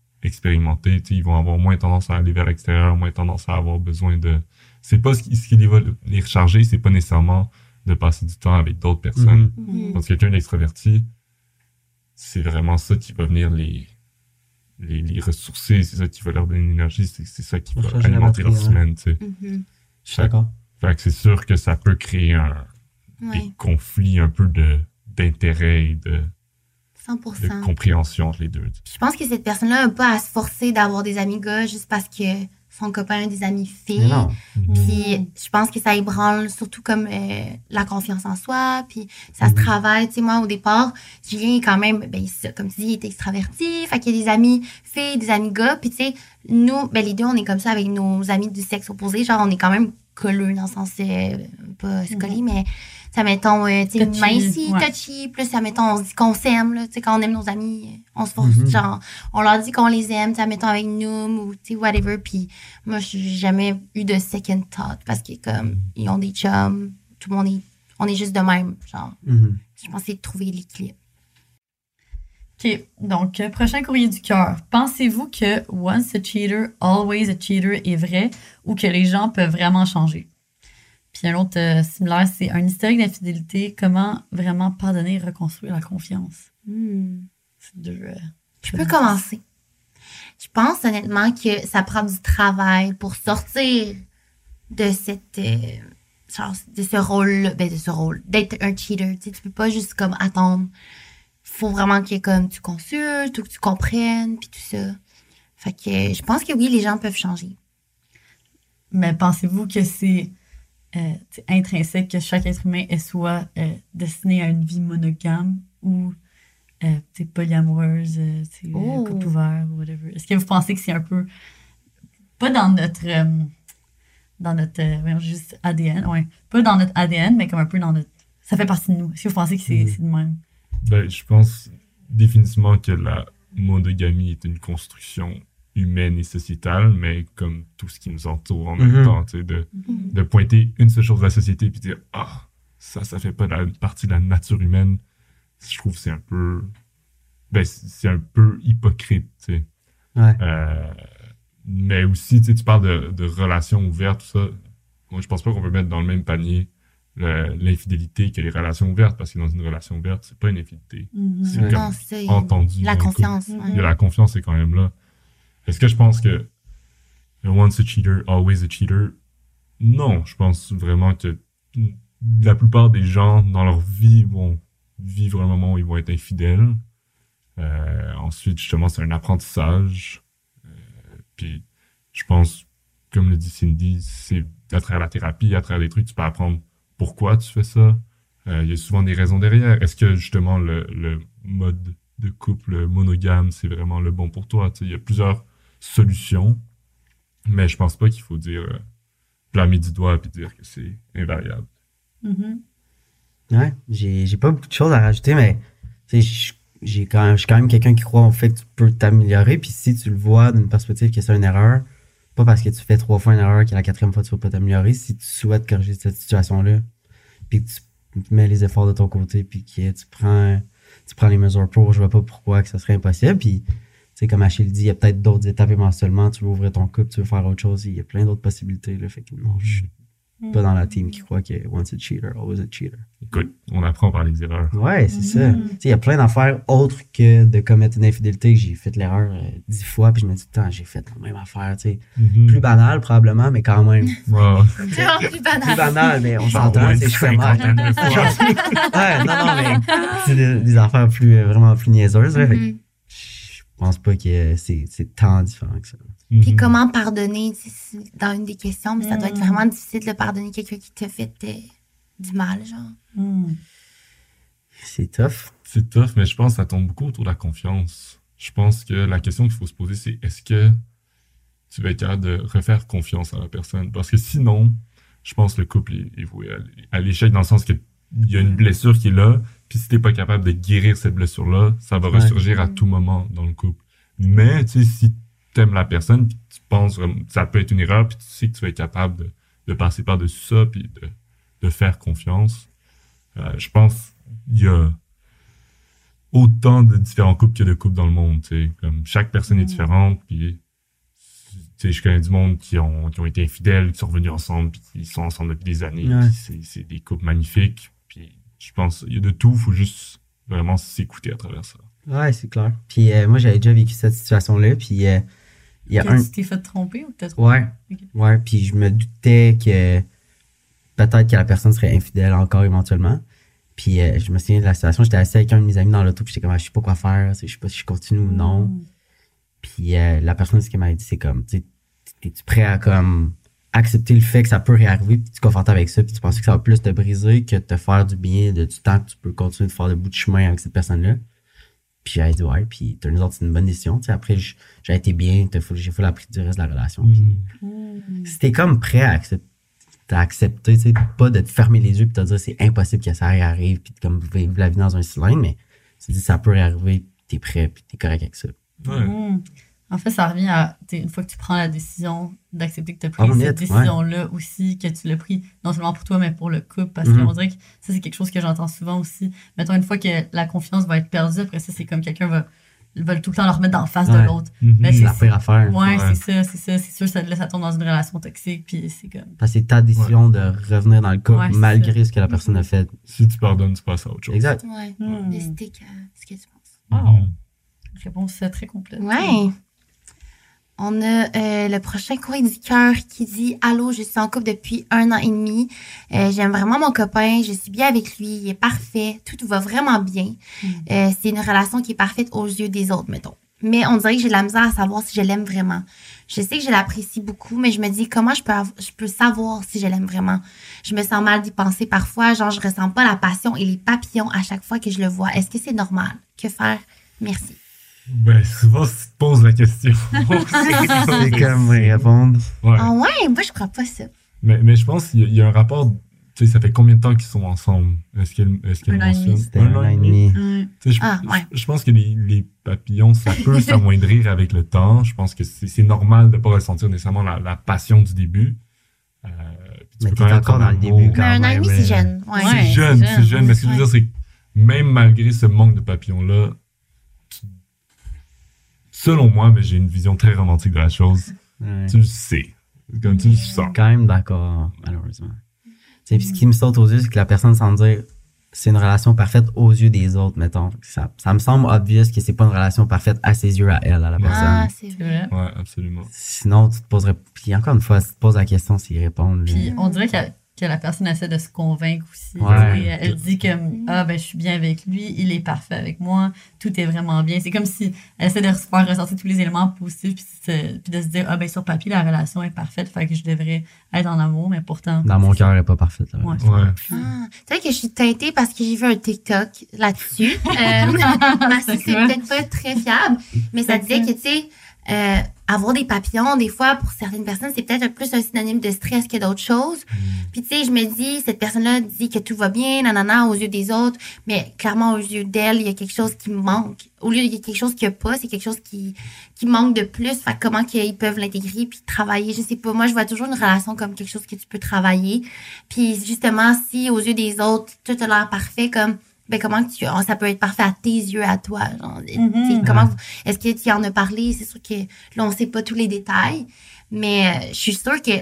sais, ils vont avoir moins tendance à aller vers l'extérieur, moins tendance à avoir besoin de... C'est pas ce qui, ce qui les va les recharger, c'est pas nécessairement de passer du temps avec d'autres personnes. Mhm. Mhm. Quand quelqu'un d'extraverti, c'est vraiment ça qui va venir les, les, les ressourcer, c'est ça qui va leur donner une énergie, c'est c'est ça qui va alimenter leur ouais. semaine, tu sais. Mhm. Je suis d'accord. Fait que c'est sûr que ça peut créer un, Ouais, des conflits un peu de d'intérêt et de, 100%. de compréhension entre les deux. Je pense que cette personne-là n'a pas à se forcer d'avoir des amis gars juste parce que son copain a des amis filles. non. Puis je pense que ça ébranle surtout comme euh, la confiance en soi, puis ça se Mhm. travaille. Tu sais, moi, au départ, Julien est quand même, ben, comme tu dis, il est extraverti. Fait qu'il y a des amis filles, des amis gars. Puis tu sais, nous, ben, les deux, on est comme ça avec nos amis du sexe opposé. Genre, on est quand même colleux dans le sens, pas se coller, mais ça mettons, tu sais, main ici, ouais. touchy. Plus ça, mettons, on se dit qu'on s'aime, là. Tu sais, quand on aime nos amis, on se force, Mhm. genre, on leur dit qu'on les aime, sais, mettons avec nous ou, tu sais, whatever. Puis moi, j'ai jamais eu de second thought parce que, comme, Mhm. ils ont des chums, tout le monde est, on est juste de même, genre. Mhm. Je pense que c'est de trouver l'équilibre. OK. Donc, euh, prochain courrier du cœur. Pensez-vous que once a cheater, always a cheater est vrai ou que les gens peuvent vraiment changer? Puis un autre euh, similaire, c'est un historique d'infidélité. Comment vraiment pardonner et reconstruire la confiance? C'est deux. euh, Je peux commencer. Je pense honnêtement que ça prend du travail pour sortir de cette euh, genre, de ce rôle ben de ce rôle d'être un cheater tu sais tu peux pas juste comme attendre faut vraiment que comme tu consultes ou que tu comprennes puis tout ça fait que euh, je pense que oui les gens peuvent changer Mais pensez-vous que c'est euh, intrinsèque que chaque être humain est soit euh, destiné à une vie monogame ou euh, polyamoureuse, Oh. couple ouvert, ou whatever? Est-ce que vous pensez que c'est un peu pas dans notre euh, dans notre euh, juste ADN, ouais, pas dans notre ADN, mais comme un peu dans notre ça fait partie de nous. Est-ce que vous pensez que c'est Mhm. c'est de même? Ben, je pense définitivement que la monogamie est une construction humaine et sociétale, mais comme tout ce qui nous entoure en même Mhm. temps, tu sais, de, de pointer une seule chose de la société puis dire ah ça ça fait pas la, partie de la nature humaine je trouve que c'est un peu ben c'est un peu hypocrite tu sais Ouais. Euh, mais aussi tu sais tu parles de, de relations ouvertes tout ça moi je pense pas qu'on peut mettre dans le même panier l'infidélité que les relations ouvertes parce que dans une relation ouverte c'est pas une infidélité c'est comme non c'est entendu la confiance Mhm. a la confiance est quand même là. Est-ce que je pense que once a cheater, always a cheater? Non, je pense vraiment que la plupart des gens dans leur vie vont vivre un moment où ils vont être infidèles. Euh, ensuite, justement, c'est un apprentissage. Euh, puis, je pense, comme le dit Cindy, c'est à travers la thérapie, à travers des trucs, tu peux apprendre pourquoi tu fais ça? Euh, Il y a souvent des raisons derrière. Est-ce que justement le, le mode de couple monogame, c'est vraiment le bon pour toi? Il y a plusieurs solutions, mais je pense pas qu'il faut dire euh, blâmer du doigt et dire que c'est invariable. Mhm. Ouais, j'ai j'ai pas beaucoup de choses à rajouter, mais tu sais, je- j'ai quand même, je suis quand même quelqu'un qui croit au fait que tu peux t'améliorer. Puis si tu le vois d'une perspective que c'est une erreur, pas parce que tu fais trois fois une erreur que la quatrième fois tu vas pas t'améliorer. Si tu souhaites corriger cette situation-là, puis que tu mets les efforts de ton côté, puis que tu prends, tu prends les mesures pour, je vois pas pourquoi que ça serait impossible. Puis tu sais, comme Achille dit, il y a peut-être d'autres étapes éventuellement. Tu veux ouvrir ton couple, tu veux faire autre chose, il y a plein d'autres possibilités. Là, fait pas dans la team qui croit que once a cheater, always a cheater. Écoute, on apprend par les erreurs. Ouais, c'est ça. Tu sais, il y a plein d'affaires autres que de commettre une infidélité que j'ai fait l'erreur euh, dix fois, puis je me dis, putain, j'ai fait la même affaire, tu sais. Mhm. Plus banal, probablement, mais quand même. Genre plus banal. Plus banal, mais on s'entend, c'est je fais mal. Ouais, non, non, mais c'est des, des affaires plus, euh, vraiment plus niaiseuses, là. Je pense pas que c'est c'est tant différent que ça. Puis Mhm. comment pardonner, dans une des questions, mais ça doit être Mm. vraiment difficile de pardonner quelqu'un qui t'a fait euh, du mal, genre. Mhm. C'est tough. C'est tough, mais je pense que ça tombe beaucoup autour de la confiance. Je pense que la question qu'il faut se poser, c'est est-ce que tu vas être capable de refaire confiance à la personne? Parce que sinon, je pense que le couple est, voué à, l'échec dans le sens que il y a une blessure qui est là, puis si t'es pas capable de guérir cette blessure-là, ça va Ouais. ressurgir à tout moment dans le couple. Mais, tu sais, si t'aimes la personne, puis tu penses vraiment, ça peut être une erreur, puis tu sais que tu vas être capable de, de passer par-dessus ça, puis de, de faire confiance, euh, je pense il y a autant de différents couples qu'il y a de couples dans le monde, tu sais. Comme chaque personne est Mm. différente, puis tu sais, je connais du monde qui ont, qui ont été infidèles, qui sont revenus ensemble, puis qui sont ensemble depuis des années. Ouais. C'est, des couples magnifiques. Puis je pense, il y a de tout, faut juste vraiment s'écouter à travers ça. Ouais, c'est clair. Puis euh, moi, j'avais déjà vécu cette situation-là. Puis euh, il y a un. tu t'es fait tromper ou peut-être Ouais. Ok. Ouais, puis je me doutais que peut-être que la personne serait infidèle encore éventuellement. Puis euh, je me souviens de la situation, j'étais assis avec un de mes amis dans l'auto, puis j'étais comme, ah, je sais pas quoi faire, je sais pas si je continue ou non. Mm. Puis euh, la personne, ce qu'elle m'avait dit, c'est comme, tu es-tu prêt à comme accepter le fait que ça peut réarriver, puis tu es confortable avec ça, puis tu penses que ça va plus te briser que te faire du bien, de, du temps que tu peux continuer de faire de bout de chemin avec cette personne-là? Puis j'avais dit, ouais, puis turns out, c'est une bonne décision. Tu sais, après, j'ai été bien, t'as j'ai full appris du reste de la relation. Puis Mm. si t'es comme prêt à accepter, à accepter, tu sais, pas de te fermer les yeux puis te dire c'est impossible que ça arrive puis de comme vivre la vie dans un cylindre, mais tu dis ça peut arriver, puis t'es prêt puis t'es correct avec ça. Ouais. Mm. En fait, ça revient à, une fois que tu prends la décision d'accepter que tu as pris Ah, cette ouais. décision-là aussi, que tu l'as pris non seulement pour toi, mais pour le couple. Parce Mhm. qu'on dirait que ça, c'est quelque chose que j'entends souvent aussi. Mettons, une fois que la confiance va être perdue, après ça, c'est comme quelqu'un va, va tout le temps le remettre dans face de l'autre. Mhm. Ben, C'est la pire affaire. Ouais, Ouais. c'est ça, c'est ça. C'est sûr, ça te laisse tomber dans une relation toxique, puis c'est comme. Parce que c'est ta décision de revenir dans le couple malgré ce que la personne a fait. Si tu pardonnes, tu passes à autre chose. Exact. Ouais. Mm. Décider que- ce que tu penses. Wow. Mhm. Réponse euh, très complète. Ouais. On a euh, le prochain courrier du cœur qui dit Allô, je suis en couple depuis un an et demi. Euh, J'aime vraiment mon copain, je suis bien avec lui, il est parfait, tout va vraiment bien. Mm. Euh, c'est une relation qui est parfaite aux yeux des autres, mettons. Mais on dirait que j'ai de la misère à savoir si je l'aime vraiment. Je sais que je l'apprécie beaucoup, mais je me dis comment je peux, je peux savoir si je l'aime vraiment? Je me sens mal d'y penser parfois, genre je ressens pas la passion et les papillons à chaque fois que je le vois. Est-ce que c'est normal? Que faire? Merci. Ben, souvent, si tu te poses la question. c'est comme répondre. Ouais. Ah ouais, moi je crois pas ça. Mais, mais je pense qu'il y, a- il y a un rapport. Tu sais, ça fait combien de temps qu'ils sont ensemble? Est-ce qu'elle est qu'elle Un an et demi. mentionne? C'était un an et demi. Mm. Tu sais, je, Ah, ouais. je- je pense que les, les papillons, ça peut s'amoindrir avec le temps. Je pense que c'est normal de pas ressentir nécessairement la, la passion du début. Euh, puis tu Mais peux quand même encore dans le début, quand Mais un an et même, demi, euh, c'est jeune. Ouais. C'est jeune, c'est jeune. jeune. Mais ce que je veux dire, c'est que même malgré ce manque de papillons-là, selon moi, mais j'ai une vision très romantique de la chose, Ouais. tu le sais. Comme tu le sens. quand même d'accord, malheureusement. Tu sais, puis ce qui me saute aux yeux, c'est que la personne semble dire c'est une relation parfaite aux yeux des autres, mettons. Ça, ça me semble obvious que c'est pas une relation parfaite à ses yeux à elle, à la personne. Ah, c'est vrai. Ouais, absolument. Sinon, tu te poserais. Puis encore une fois, si tu te poses la question s'ils répondent. Puis on dirait que, que la personne essaie de se convaincre aussi. Ouais. Et Elle dit comme Ah, ben, je suis bien avec lui, il est parfait avec moi, tout est vraiment bien. C'est comme si elle essaie de se faire ressortir tous les éléments positifs, puis, se- puis de se dire Ah, ben, sur papier, la relation est parfaite, fait que je devrais être en amour, mais pourtant. Dans mon cœur, elle est pas parfaite. Ouais. Ouais. Ah, tu sais que je suis teintée parce que j'ai vu un TikTok là-dessus. Euh, que C'est peut-être pas très fiable, mais ça disait que, tu sais, euh, avoir des papillons, des fois, pour certaines personnes, c'est peut-être plus un synonyme de stress que d'autres choses. Puis, tu sais, je me dis, cette personne-là dit que tout va bien, nanana, aux yeux des autres, mais clairement, aux yeux d'elle, il y a quelque chose qui manque. Au lieu, il y a quelque chose qu'il n'y a pas, c'est quelque chose qui, qui manque de plus. Fait que comment qu'ils peuvent l'intégrer puis travailler, je sais pas. Moi, je vois toujours une relation comme quelque chose que tu peux travailler. Puis, justement, si aux yeux des autres, tout a l'air parfait, comme, ben, comment tu, ça peut être parfait à tes yeux, à toi, genre, Mhm. comment, est-ce que tu en as parlé? C'est sûr que là, on sait pas tous les détails, mais euh, je suis sûre que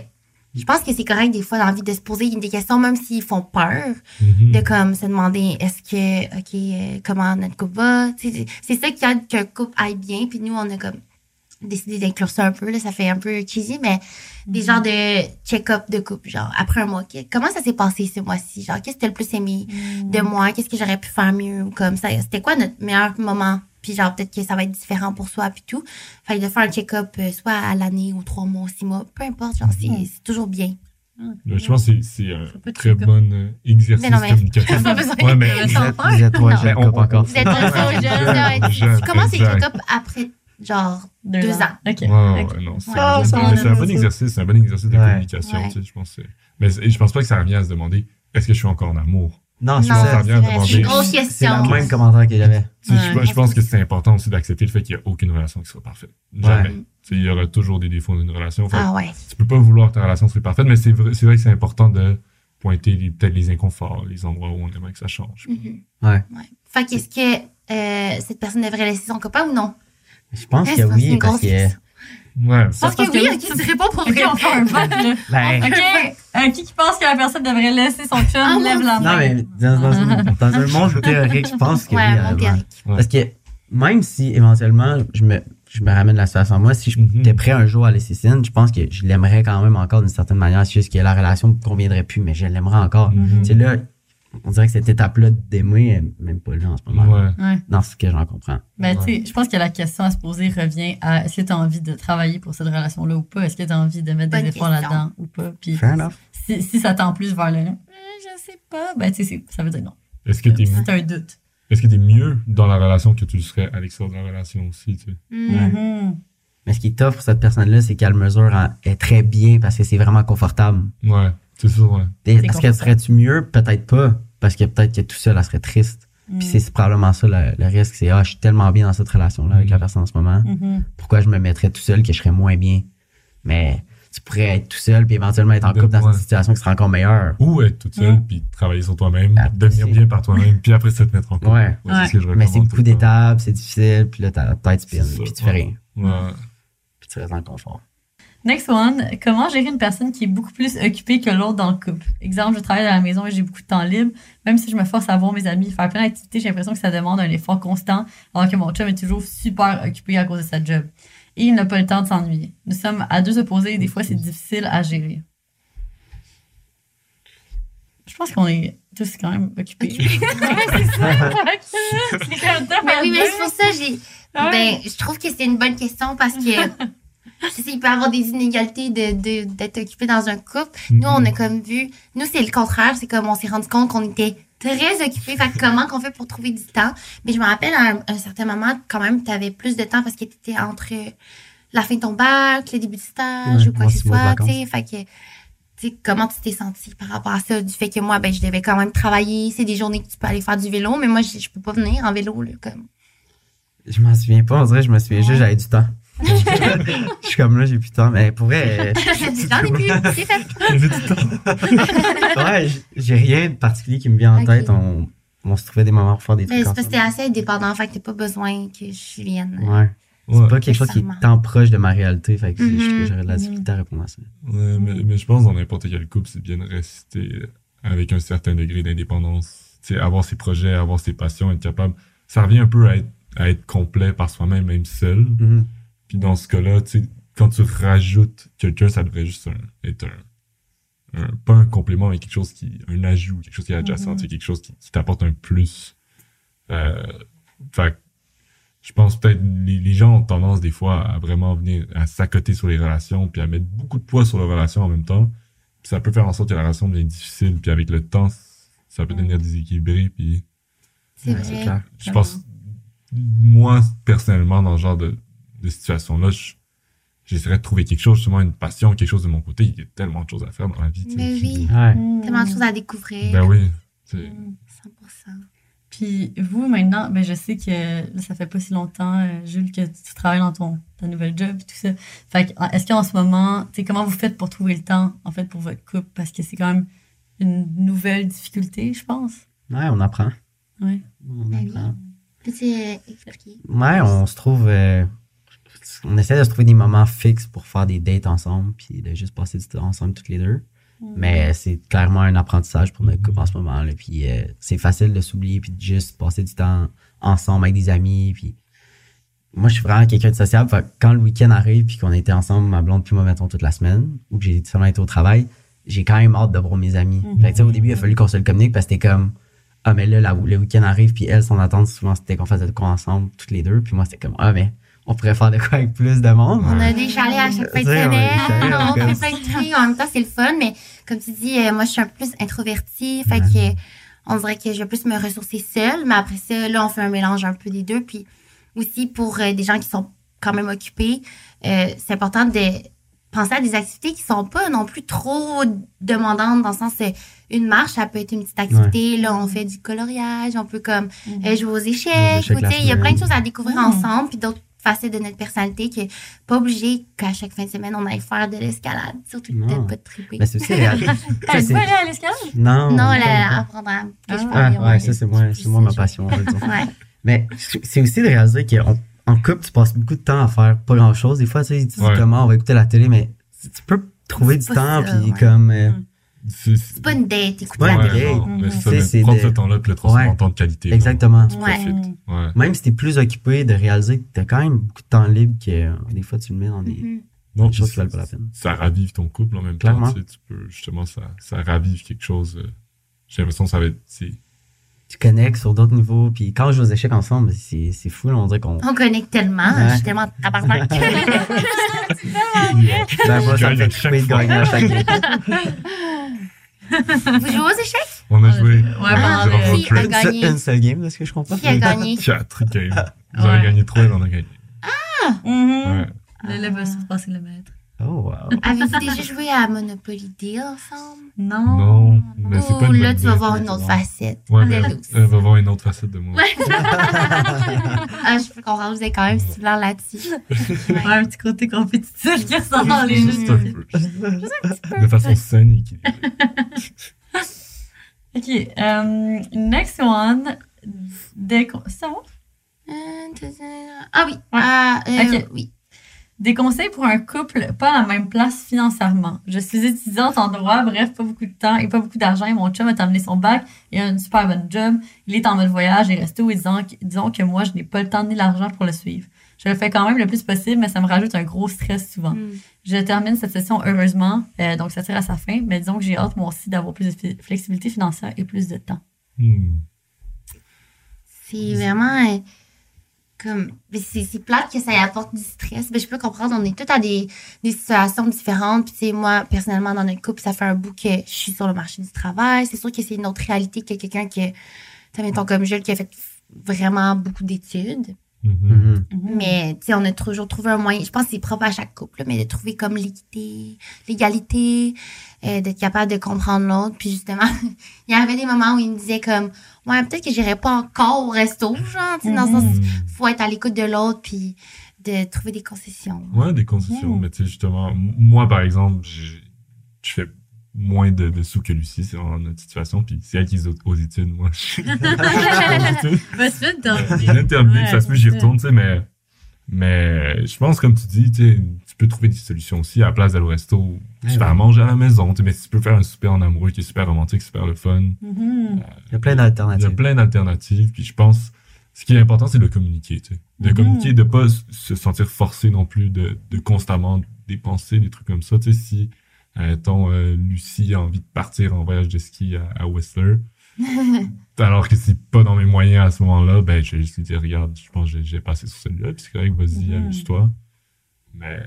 je pense que c'est correct des fois d'envie de se poser des questions, même s'ils font peur, Mhm. de comme se demander est-ce que, ok, euh, comment notre couple va? C'est ça qui aide qu'un couple aille bien. Puis nous, on a comme décidé d'inclure ça un peu. Là, ça fait un peu cheesy, mais des genres de check-up de couple. Genre, après un mois, comment ça s'est passé ce mois-ci? Genre, qu'est-ce que t'as le plus aimé de moi? Qu'est-ce que j'aurais pu faire mieux? Ou comme ça, c'était quoi notre meilleur moment? Puis genre, peut-être que ça va être différent pour soi, puis tout. Fait que de faire un check-up, euh, soit à l'année ou trois mois, six mois, peu importe, genre, c'est c'est toujours bien. Je pense que c'est- c'est un très bon euh, exercice Mais non, mais- communicatif. Pas besoin. Ouais, mais Vous Sans êtes, peur? vous êtes trois Non. jeunes on- couples encore. Vous êtes trop jeune, les exact. check-up après, genre, Deux, Deux ans. ans. OK. Ouais, ouais, non, c'est Ouais. Ah, un aime bon exercice, c'est un bon exercice de Ouais. Ouais. communication, tu sais, je pense. que c'est- Mais je pense pas que ça revient à se demander est-ce que je suis encore en amour? Non, Non, c'est ça ça. revient à demander. c'est une grosse C'est le question. même commentaire que j'avais. Tu sais, je- Ouais. je, pense que c'est important aussi d'accepter le fait qu'il n'y a aucune relation qui sera parfaite. Jamais. Ouais. Tu sais, Il y aura toujours des défauts dans une relation. Fait que Ah ouais. Tu peux pas vouloir que ta relation soit parfaite, mais c'est vrai, que c'est important de pointer peut-être les inconforts, les endroits où on aimerait que ça change. Mhm. Ouais. Ouais. Fait qu'est-ce que euh, cette personne devrait laisser son copain ou non? Je pense que c'est oui, parce que. Ouais. Je pense que oui, ok, tu réponds pour Ok, vrai. on fait un vote, là. Ben, Ok, euh, qui qui pense que la personne devrait laisser son chum, Ah, lève la main? non, mais dans, dans un, monde théorique, je pense que oui. Parce que même si éventuellement je me, je me ramène la situation à moi, si Mhm. j'étais prêt un jour à laisser Cine, je pense que je l'aimerais quand même encore d'une certaine manière. C'est juste que la relation me conviendrait plus, mais je l'aimerais encore. Mhm. Tu sais, là, on dirait que cette étape-là d'aimer est même pas là en ce moment. Ouais. Ouais. Dans ce que j'en comprends. Mais Ouais. tu sais, je pense que la question à se poser revient à est-ce que tu as envie de travailler pour cette relation-là ou pas? Est-ce que tu as envie de mettre des efforts là-dedans ou pas? Puis si, si ça tend plus vers le euh, je sais pas, ben tu sais, ça veut dire non. Est-ce que t'es C'est un doute. est-ce que t'es mieux dans la relation que tu le serais à l'extérieur de la relation aussi, tu sais? Hmm. Mhm. Mais ce qui est tough pour cette personne-là, c'est qu'elle mesure est très bien parce que c'est vraiment confortable. Ouais, c'est sûr, ouais. Est-ce qu'elle serait-tu mieux? Peut-être pas. Parce que peut-être que tout seul, elle serait triste. Puis c'est probablement ça le, le risque. C'est, ah, je suis tellement bien dans cette relation-là avec la personne en ce moment. Mhm. Pourquoi je me mettrais tout seul que je serais moins bien? Mais tu pourrais être tout seul puis éventuellement être en couple dans ouais. une situation qui sera encore meilleure. Ou être toute seule, Mm. puis travailler sur toi-même, Ah, devenir c'est- bien par toi-même, puis après ça te mettre en couple. Ouais. c'est ce que je Mais c'est beaucoup tout d'étapes, c'est difficile, puis là, t'as la tête spin, puis tu fais rien. Ouais. Puis tu restes dans le confort. Next one, comment gérer une personne qui est beaucoup plus occupée que l'autre dans le couple? Exemple, je travaille à la maison et j'ai beaucoup de temps libre. Même si je me force à voir mes amis, faire plein d'activités, j'ai l'impression que ça demande un effort constant, alors que mon chum est toujours super occupé à cause de sa job. Et il n'a pas le temps de s'ennuyer. Nous sommes à deux opposés et des fois c'est difficile à gérer. Je pense qu'on est tous quand même occupés. C'est ça. c'est comme Ben oui, mais c'est pour ça j'ai. Ouais. Ben, je trouve que c'est une bonne question parce que. Il peut y avoir des inégalités de, de- d'être occupé dans un couple. Nous, on a comme vu, nous, c'est le contraire. C'est comme on s'est rendu compte qu'on était très occupés. Fait que comment qu'on fait pour trouver du temps? Mais je me rappelle, à un, un certain moment, quand même, tu avais plus de temps parce que tu étais entre la fin de ton bac, le début du stage Ouais, ou quoi que ce soit. vacances. Tu sais, fait que. Comment tu t'es senti par rapport à ça? Du fait que moi, ben, je devais quand même travailler. C'est des journées que tu peux aller faire du vélo, mais moi, je, je peux pas venir en vélo, là, comme. Je m'en souviens pas, on dirait, je me souviens juste, j'avais du temps. Je suis comme là, j'ai plus de temps, mais pour vrai, J'en ai plus, c'est fait. J'ai du temps. euh, ouais, j'ai rien de particulier qui me vient en tête. On, on se trouvait des moments pour faire des Mais trucs c'est parce que t'es assez indépendant, fait que t'as pas besoin que je vienne. Ouais. C'est Ouais. pas quelque chose qui est tant proche de ma réalité, fait que Mhm. j'aurais de la difficulté à répondre à ça. Ouais, mais, mais je pense dans n'importe quel couple, c'est bien de rester avec un certain degré d'indépendance. Tu sais, avoir ses projets, avoir ses passions, être capable. Ça revient un peu à être, à être complet par soi-même, même seul. Mhm. Puis dans ce cas-là, tu sais, quand tu rajoutes quelqu'un, ça devrait juste un- être un, un- Pas un complément, mais quelque chose qui. Un ajout, quelque chose qui est adjacent, sais, quelque chose qui, qui t'apporte un plus. Euh, fait que je pense peut-être les, les gens ont tendance des fois à vraiment venir à s'accoter sur les relations puis à mettre beaucoup de poids sur les relations en même temps. Puis ça peut faire en sorte que la relation devient difficile puis avec le temps, ça peut devenir déséquilibré puis C'est Ouais, vrai. clair. je pense moi personnellement dans ce genre de, de situation là, j'essaierais de trouver quelque chose justement une passion, quelque chose de mon côté, il y a tellement de choses à faire dans la vie, Mais oui. Ouais. Tellement de choses à découvrir. Ben oui, c'est 100%. Puis vous, maintenant, ben, je sais que là, ça fait pas si longtemps, euh, Jules, que tu travailles dans ton ta nouvelle job et tout ça. Fait que, en- est-ce qu'en ce moment, tu sais, comment vous faites pour trouver le temps, en fait, pour votre couple? Parce que c'est quand même une nouvelle difficulté, je pense. Ouais, on apprend. Ouais. On Ben oui. apprend. Peux-tu expliquer? Ouais, on se trouve. euh, on essaie de se trouver des moments fixes pour faire des dates ensemble, puis de juste passer du temps ensemble toutes les deux. Mais c'est clairement un apprentissage pour notre couple en ce moment. Là. Puis euh, c'est facile de s'oublier, puis de juste passer du temps ensemble avec des amis. Puis moi, je suis vraiment quelqu'un de sociable. Fait quand le week-end arrive, puis qu'on était ensemble, ma blonde puis moi, mettons, toute la semaine, ou que j'ai seulement été au travail, j'ai quand même hâte de voir mes amis. Mhm. Fait que, au début, il a fallu qu'on se le communique parce que c'était comme, ah, mais là, la- le week-end arrive, puis elle, son attente, souvent, c'était qu'on fasse de quoi ensemble, toutes les deux. Puis moi, c'était comme, ah, mais on pourrait faire de quoi avec plus de monde. On a des chalets à chaque fin de semaine, on fait plein de trucs. En même temps, c'est le fun, mais comme tu dis, euh, moi, je suis un peu plus introvertie. Fait Ouais. que on dirait que je vais plus me ressourcer seule. Mais après ça, là, on fait un mélange un peu des deux. Puis aussi, pour euh, des gens qui sont quand même occupés, euh, c'est important de penser à des activités qui sont pas non plus trop demandantes dans le sens une marche ça peut être une petite activité là on fait du coloriage on peut comme euh, jouer aux échecs il y a plein de choses à découvrir Mm. ensemble puis d'autres facettes de notre personnalité que pas obligé qu'à chaque fin de semaine on aille faire de l'escalade surtout peut-être pas de triper Mais c'est aussi T'as pas allé à l'escalade? Non. non encore. apprendre à que je Ah, Ah, ouais, ça, c'est moi, c'est moi ma passion. on va dire. je- ouais Mais c'est aussi de réaliser qu'en en couple, tu passes beaucoup de temps à faire pas grand chose. Des fois, tu sais, tu dis Ouais. comment on va écouter la télé, mais tu peux trouver du temps, puis ouais. comme. euh, Mm. C'est pas une date, écoute Ouais, mais Mhm. ça, C'est- prendre de- ce temps-là puis le transformer Ouais. en temps de qualité. Exactement. Ouais. Ouais. Même si t'es plus occupé, de réaliser que t'as quand même beaucoup de temps libre, que euh, des fois, tu le mets dans des, Mhm. Non, des choses qui valent pas la peine. Ça ravive ton couple en même Clairement. temps. Tu, sais, tu peux, justement, ça, ça ravive quelque chose. euh, J'ai l'impression que ça va être. Tu connectes sur d'autres niveaux, puis quand on joue aux échecs ensemble, c'est fou, là, on dirait qu'on. On connecte tellement, Ouais. je suis tellement tabarnak. Ben, moi, ça me fait de gagner à chaque. Vous jouez aux échecs? On a Ouais, joué. ouais, Qui trip. a gagné. une seule game, de ce que je comprends. Qui a gagné? Quatre games. Vous avez Ouais. gagné trois, en a gagné. Mhm. Ouais. Le lève va surpasser le maître. Oh, wow. Avez-vous déjà joué à Monopoly Deal ensemble? Non. Non, mais c'est pas une là, tu vas voir une autre facette. Ouais, mais elle va voir une autre facette de moi. Ah, je peux comprendre, vous êtes quand même stimulant là-dessus. Ouais, un petit côté compétitif qui ressort dans les Juste un jeux. peu. De façon saine et équilibrée. Ok, euh, next one. Con- c'est bon? Ah oui. Ah, euh, Ok. oui. Des conseils pour un couple pas à la même place financièrement. Je suis étudiante en droit, bref, pas beaucoup de temps et pas beaucoup d'argent. Mon chum a terminé son bac et a une super bonne job. Il est en mode voyage et resto et disons, que- disons que moi, je n'ai pas le temps ni l'argent pour le suivre. Je le fais quand même le plus possible, mais ça me rajoute un gros stress souvent. Hmm. Je termine cette session heureusement, euh, donc ça tire à sa fin, mais disons que j'ai hâte moi aussi d'avoir plus de flexibilité financière et plus de temps. Hmm. C'est vraiment euh, comme. C'est plate que ça y apporte du stress. Mais je peux comprendre, on est tous à des, des situations différentes. Puis, tu sais, moi, personnellement, dans notre couple, ça fait un bout que je suis sur le marché du travail. C'est sûr que c'est une autre réalité que quelqu'un qui, tu mettons comme Jules, qui a fait vraiment beaucoup d'études. Mhm. Mhm. Mais, tu sais, on a toujours trouvé un moyen. Je pense que c'est propre à chaque couple, là, mais de trouver comme l'équité, l'égalité, euh, d'être capable de comprendre l'autre. Puis justement, il y avait des moments où il me disait comme, ouais, peut-être que j'irai pas encore au resto, genre, tu sais, dans le sens, Hmm. faut être à l'écoute de l'autre, puis de trouver des concessions. Ouais, des concessions. Mais tu sais, justement, moi, par exemple, je, fais moins de, de sous que Lucie, c'est dans notre situation. Puis c'est elle qui est aux, aux études, moi. Je viens de terminer, ça se peut, j'y retourne, tu sais, mais, mais je pense, comme tu dis, tu sais, peux trouver des solutions aussi à la place d'aller au resto. Tu Ouais, fais à ouais. manger à la maison, tu sais, mais tu peux faire un souper en amoureux qui est super romantique, super le fun. Mhm. Il y a plein Il y d'alternatives. a plein d'alternatives. Puis je pense, ce qui est important, c'est de communiquer. Tu sais. De Mhm. communiquer, de pas se sentir forcé non plus de, de constamment dépenser des trucs comme ça. Tu sais, si, euh, ton euh, Lucie a envie de partir en voyage de ski à, à Whistler, alors que c'est pas dans mes moyens à ce moment-là, ben je vais juste lui dire, regarde, je pense que j'ai- passé sur celui-là, puis c'est correct, vas-y, Mhm. amuse-toi. Mais,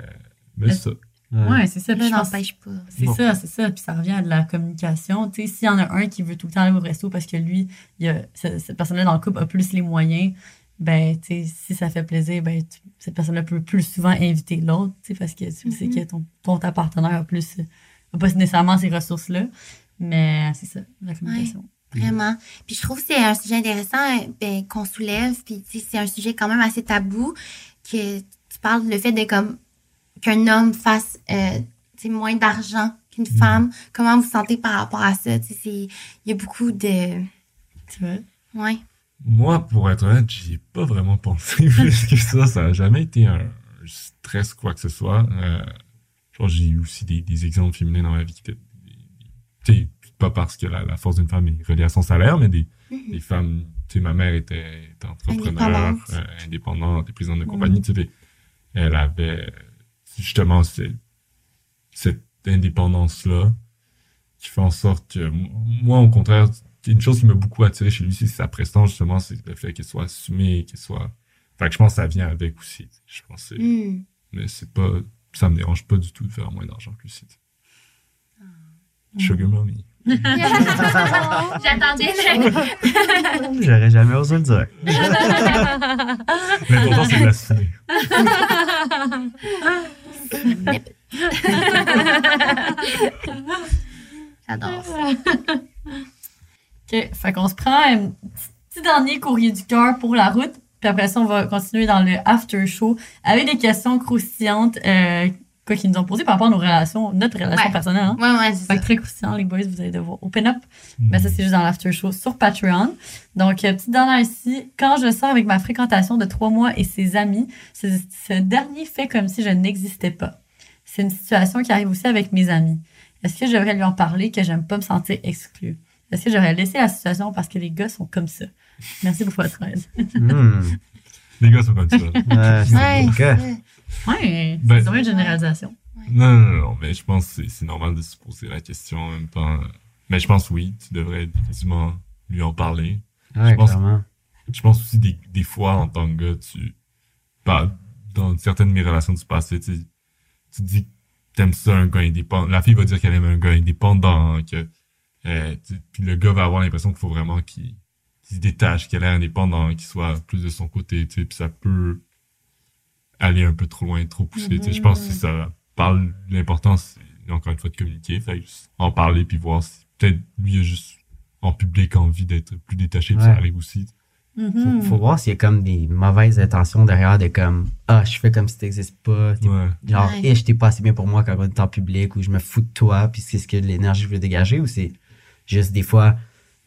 mais ça. Ouais. Ouais, c'est ça. Puis je n'empêche pas. C'est ça, c'est ça. Puis ça revient à de la communication. Tu sais, s'il y en a un qui veut tout le temps aller au resto parce que lui, il a, ce- cette personne-là dans le couple a plus les moyens, ben, tu sais, si ça fait plaisir, ben, tu- cette personne-là peut plus souvent inviter l'autre, tu sais, parce que tu sais Mhm. que ton, ton ta partenaire a plus, a pas nécessairement ces ressources-là. Mais c'est ça, la communication. Vraiment. Puis je trouve que c'est un sujet intéressant euh, ben, qu'on soulève. Puis tu sais, c'est un sujet quand même assez tabou que tu parles le fait de comme qu'un homme fasse euh, moins d'argent qu'une femme. Comment vous vous sentez par rapport à ça? Il y a beaucoup de... Tu vois? Ouais. Moi, pour être honnête, j'y ai pas vraiment pensé plus que ça. Ça a jamais été un stress, quoi que ce soit. Euh, genre, j'ai eu aussi des, des exemples féminins dans ma vie qui étaient, tu sais, pas parce que la, la force d'une femme est reliée à son salaire, mais des, Mhm. des femmes, tu sais, ma mère était, était entrepreneur, Indépendante. euh, indépendante, présidente de compagnie, tu sais, elle avait justement ce- cette indépendance-là qui fait en sorte que moi, au contraire, une chose qui m'a beaucoup attiré chez lui, c'est sa prestance, justement, c'est le fait qu'elle soit assumée, qu'elle soit... Fait que je pense que ça vient avec aussi. Je pense que c'est- Hmm. Mais c'est pas... Ça me dérange pas du tout de faire moins d'argent que Lucie. Sugar mommy. J'attendais. J'aurais jamais osé le dire. Mais pourtant, c'est de J'adore ça. OK. Fait qu'on se prend un petit dernier courrier du cœur pour la route. Puis après ça, on va continuer dans le after show avec des questions croustillantes euh, quoi qu'ils nous ont posé par rapport à nos relations, notre relation Ouais. personnelle. Hein? Ouais, ouais, c'est Fait ça. très croustillant, les boys, vous allez devoir open up. Mais ça, c'est juste dans l'after show sur Patreon. Donc, euh, petite dernière ici. Quand je sors avec ma fréquentation de trois mois et ses amis, ce, ce dernier fait comme si je n'existais pas. C'est une situation qui arrive aussi avec mes amis. Est-ce que je devrais lui en parler que j'aime pas me sentir exclue? Est-ce que j'aurais laissé la situation parce que les gars sont comme ça? Merci pour votre aide. Hmm. Les gars sont comme ça. Ouais, c'est Ouais, Ouais, Ben- c'est vraiment une généralisation. Non, non, non, non, mais je pense que c'est- normal de se poser la question en même temps. Mais je pense oui, tu devrais définitivement lui en parler. Ouais, Je pense- clairement. Je pense aussi des, des fois, en tant que gars, tu... Bah, dans certaines de mes relations du passé, tu, tu dis que t'aimes ça un gars indépendant. La fille va dire qu'elle aime un gars indépendant, que... euh, tu- puis le gars va avoir l'impression qu'il faut vraiment qu'il qu'il se détache, qu'elle est indépendant, qu'il soit plus de son côté, tu sais, puis ça peut aller un peu trop loin, trop poussé, sais. Je pense que c'est ça parle de l'importance, encore une fois, de communiquer, fait que juste en parler puis voir si peut-être lui a juste en public envie d'être plus détaché, puis ça Ouais. arrive aussi. Faut, Mhm. faut voir s'il y a comme des mauvaises intentions derrière de comme ah je fais comme si t'existes pas t'es- Ouais. genre Ouais. eh je t'ai pas assez bien pour moi quand on est en public ou je me fous de toi puis c'est ce que l'énergie veut dégager ou c'est juste des fois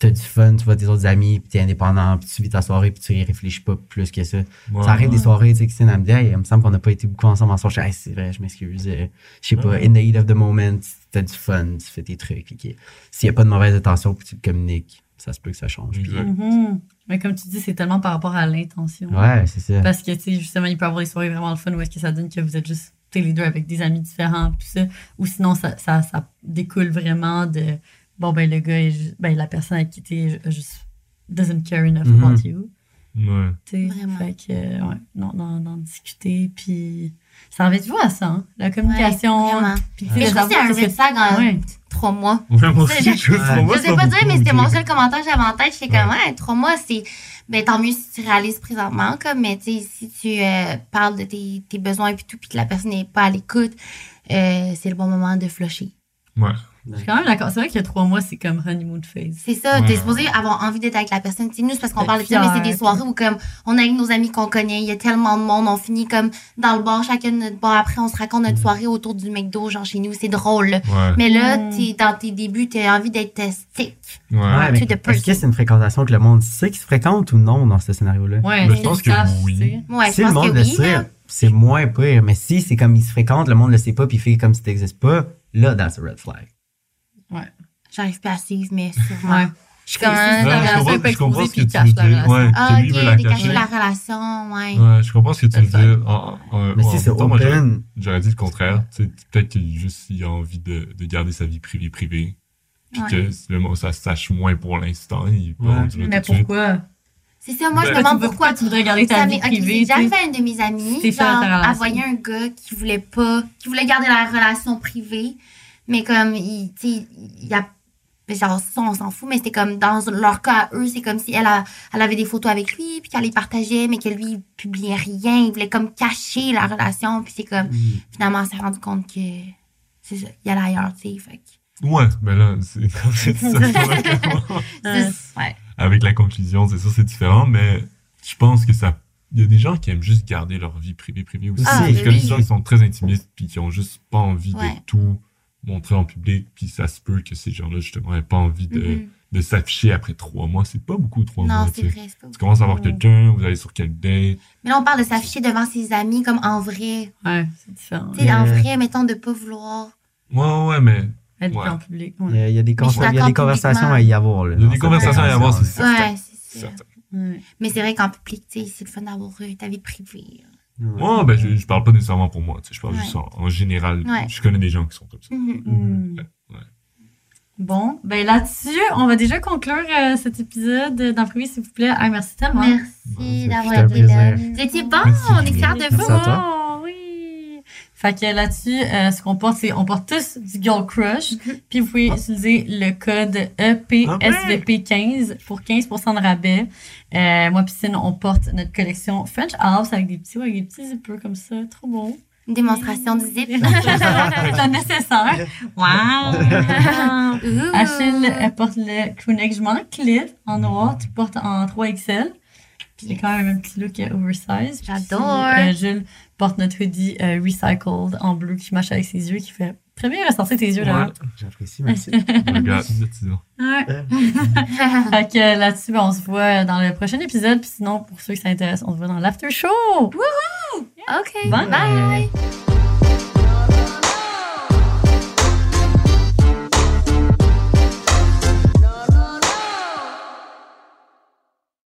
t'as du fun tu vois tes autres amis puis t'es indépendant puis tu vis ta soirée puis tu y réfléchis pas plus que ça Ouais. ça arrive des soirées tu sais Christine elle me dit Hey, il me semble qu'on n'a pas été beaucoup ensemble ensemble je dis, Hey, c'est vrai je m'excuse euh, je sais pas Ouais. in the heat of the moment t'as du fun tu fais tes trucs ok. s'il y a pas de mauvaise intention puis tu le communiques ça se peut que ça change puis-. Mhm. Mais comme tu dis, c'est tellement par rapport à l'intention. ouais c'est ça Parce que, tu sais, justement, il peut y avoir des soirées vraiment le fun où est-ce que ça donne que vous êtes juste, les deux avec des amis différents, tout ça. Ou sinon, ça, ça, ça découle vraiment de, bon, ben, le gars, est ben, la personne avec qui t'es euh, juste doesn't care enough Mhm. about you. Ouais. Tu sais, Vraiment. fait que, euh, ouais, non, d'en discuter, puis ça revient toujours à ça, hein, la communication. Ouais, vraiment. puis, tu sais, Mais je de trouve que c'est un red flag en Ouais. trois mois. Ouais, moi aussi, Je- je, Ouais. pour moi, je sais pas dire, mais c'était mon seul commentaire que j'avais en tête. J'étais comme, Ouais. ouais, trois mois, c'est, ben, tant mieux si tu réalises présentement, comme, mais tu sais, si tu euh, parles de tes, tes besoins et tout, puis que la personne n'est pas à l'écoute, euh, c'est le bon moment de flusher. Ouais. Je suis quand même d'accord. C'est vrai que trois mois, c'est comme honeymoon phase. C'est ça, Ouais. t'es supposé avoir envie d'être avec la personne. Sais, nous, c'est parce qu'on parle de ça, mais c'est des soirées où, comme, on est avec nos amis qu'on connaît, il y a tellement de monde, on finit comme dans le bar, chacun de notre bar. Après, on se raconte notre soirée autour du McDo, genre chez nous, c'est drôle. Ouais. Mais là, Mm. t'es dans tes débuts, t'as envie d'être stick. Ouais. Ouais, mais est-ce que c'est une fréquentation que le monde sait qu'ils se fréquentent ou non dans ce scénario-là? Ouais, Mais c'est je pense que oui. Ouais, si je le monde que le oui. sait, là. c'est moins pire. Mais si c'est comme ils se fréquentent, le monde le sait pas puis il fait comme si t'existes pas, là, that's a red flag. J'arrive pas à suivre, mais sûrement. Ouais. Je suis comme, C'est- c'est- Ouais, la je relation comprends, est pas je comprends exposée, ce puis que il tu veux cache la dire. relation. Ouais, Ah, ok, la cacher. la relation, ouais. Ouais, je comprends ce que tu veux dire. En- en- Mais en si c'est open, J'aurais dit le contraire. Peut-être qu'il juste il a envie de, de garder sa vie privée privée. Puis Ouais. que si le monde ça se sache moins pour l'instant. Peut Mais pourquoi? C'est ça, moi, je Ben, me demande tu veux- pourquoi. tu voudrais garder ta vie privée? c'est déjà à une de mes amies, genre, elle voyait un gars qui voulait pas, qui voulait garder la relation privée, mais comme, il, tu sais, il y a, genre, ça, on s'en fout, mais c'était comme, dans leur cas à eux, c'est comme si elle, a- elle avait des photos avec lui, puis qu'elle les partageait, mais que lui, il publiait rien, il voulait comme cacher la relation, puis c'est comme, Mm. finalement, on s'est rendu compte que, c'est ça, il allait ailleurs, tu sais, fait Ouais, mais là, c'est. Ouais. Avec la conclusion, c'est sûr, c'est différent, mais je pense que ça. Il y a des gens qui aiment juste garder leur vie privée privée aussi. Ah, ben des gens qui sont très intimistes puis qui ont juste pas envie Ouais. de tout montrer en public, puis ça se peut que ces gens-là, justement, aient pas envie de, Mhm. de s'afficher après trois mois. C'est pas beaucoup, trois Non, mois. c'est vrai, c'est pas Tu commences à voir quelqu'un, vous allez sur quel date. Mais là, on parle de s'afficher devant ses amis, comme en vrai. Ouais, c'est différent. Tu sais, en vrai, mettons, de pas vouloir. Ouais, ouais, mais Être Ouais. en public. Il y Ouais. a, il y a des, il y a des conversations à y avoir. Là, il y a des conversations à y avoir, c'est certain. Ouais, c'est ça. certain. Ouais. Mais c'est vrai qu'en public, tu sais, c'est le fun d'avoir euh, ta vie privée. Ouais. Ouais, ben, je, je parle pas nécessairement pour moi, tu sais, je parle Ouais. juste en, en général. Ouais. Je connais des gens qui sont comme ça. Mhm. Hmm. Ouais. Bon, ben là-dessus, on va déjà conclure euh, cet épisode premier, s'il vous plaît. Ah, merci tellement. Merci d'avoir été là. Vous étiez bon, Merci, on est fiers de vous. à toi. Oh, oui. Fait que là-dessus, euh, ce qu'on porte, c'est on porte tous du Girl Crush. Puis vous pouvez utiliser le code E EPSVP15 pour 15% de rabais. Euh, moi, Piscine, on porte notre collection French Alps avec des petits, avec des petits zippers comme ça. Trop beau. Une démonstration du zip. c'est nécessaire. Wow! Achille elle porte le crewneck. Je m'en clip en noir. Tu portes en 3XL. C'est quand même un petit look oversize. Puis J'adore. euh, Jules porte notre hoodie euh, recycled en bleu qui matche avec ses yeux, qui fait très bien ressortir tes yeux là. J'apprécie, merci. Regarde. Ouais. fait que là-dessus, ben, on se voit dans le prochain épisode. Puis sinon, pour ceux qui s'intéressent, on se voit dans l'after show. OK. Bye. Bye.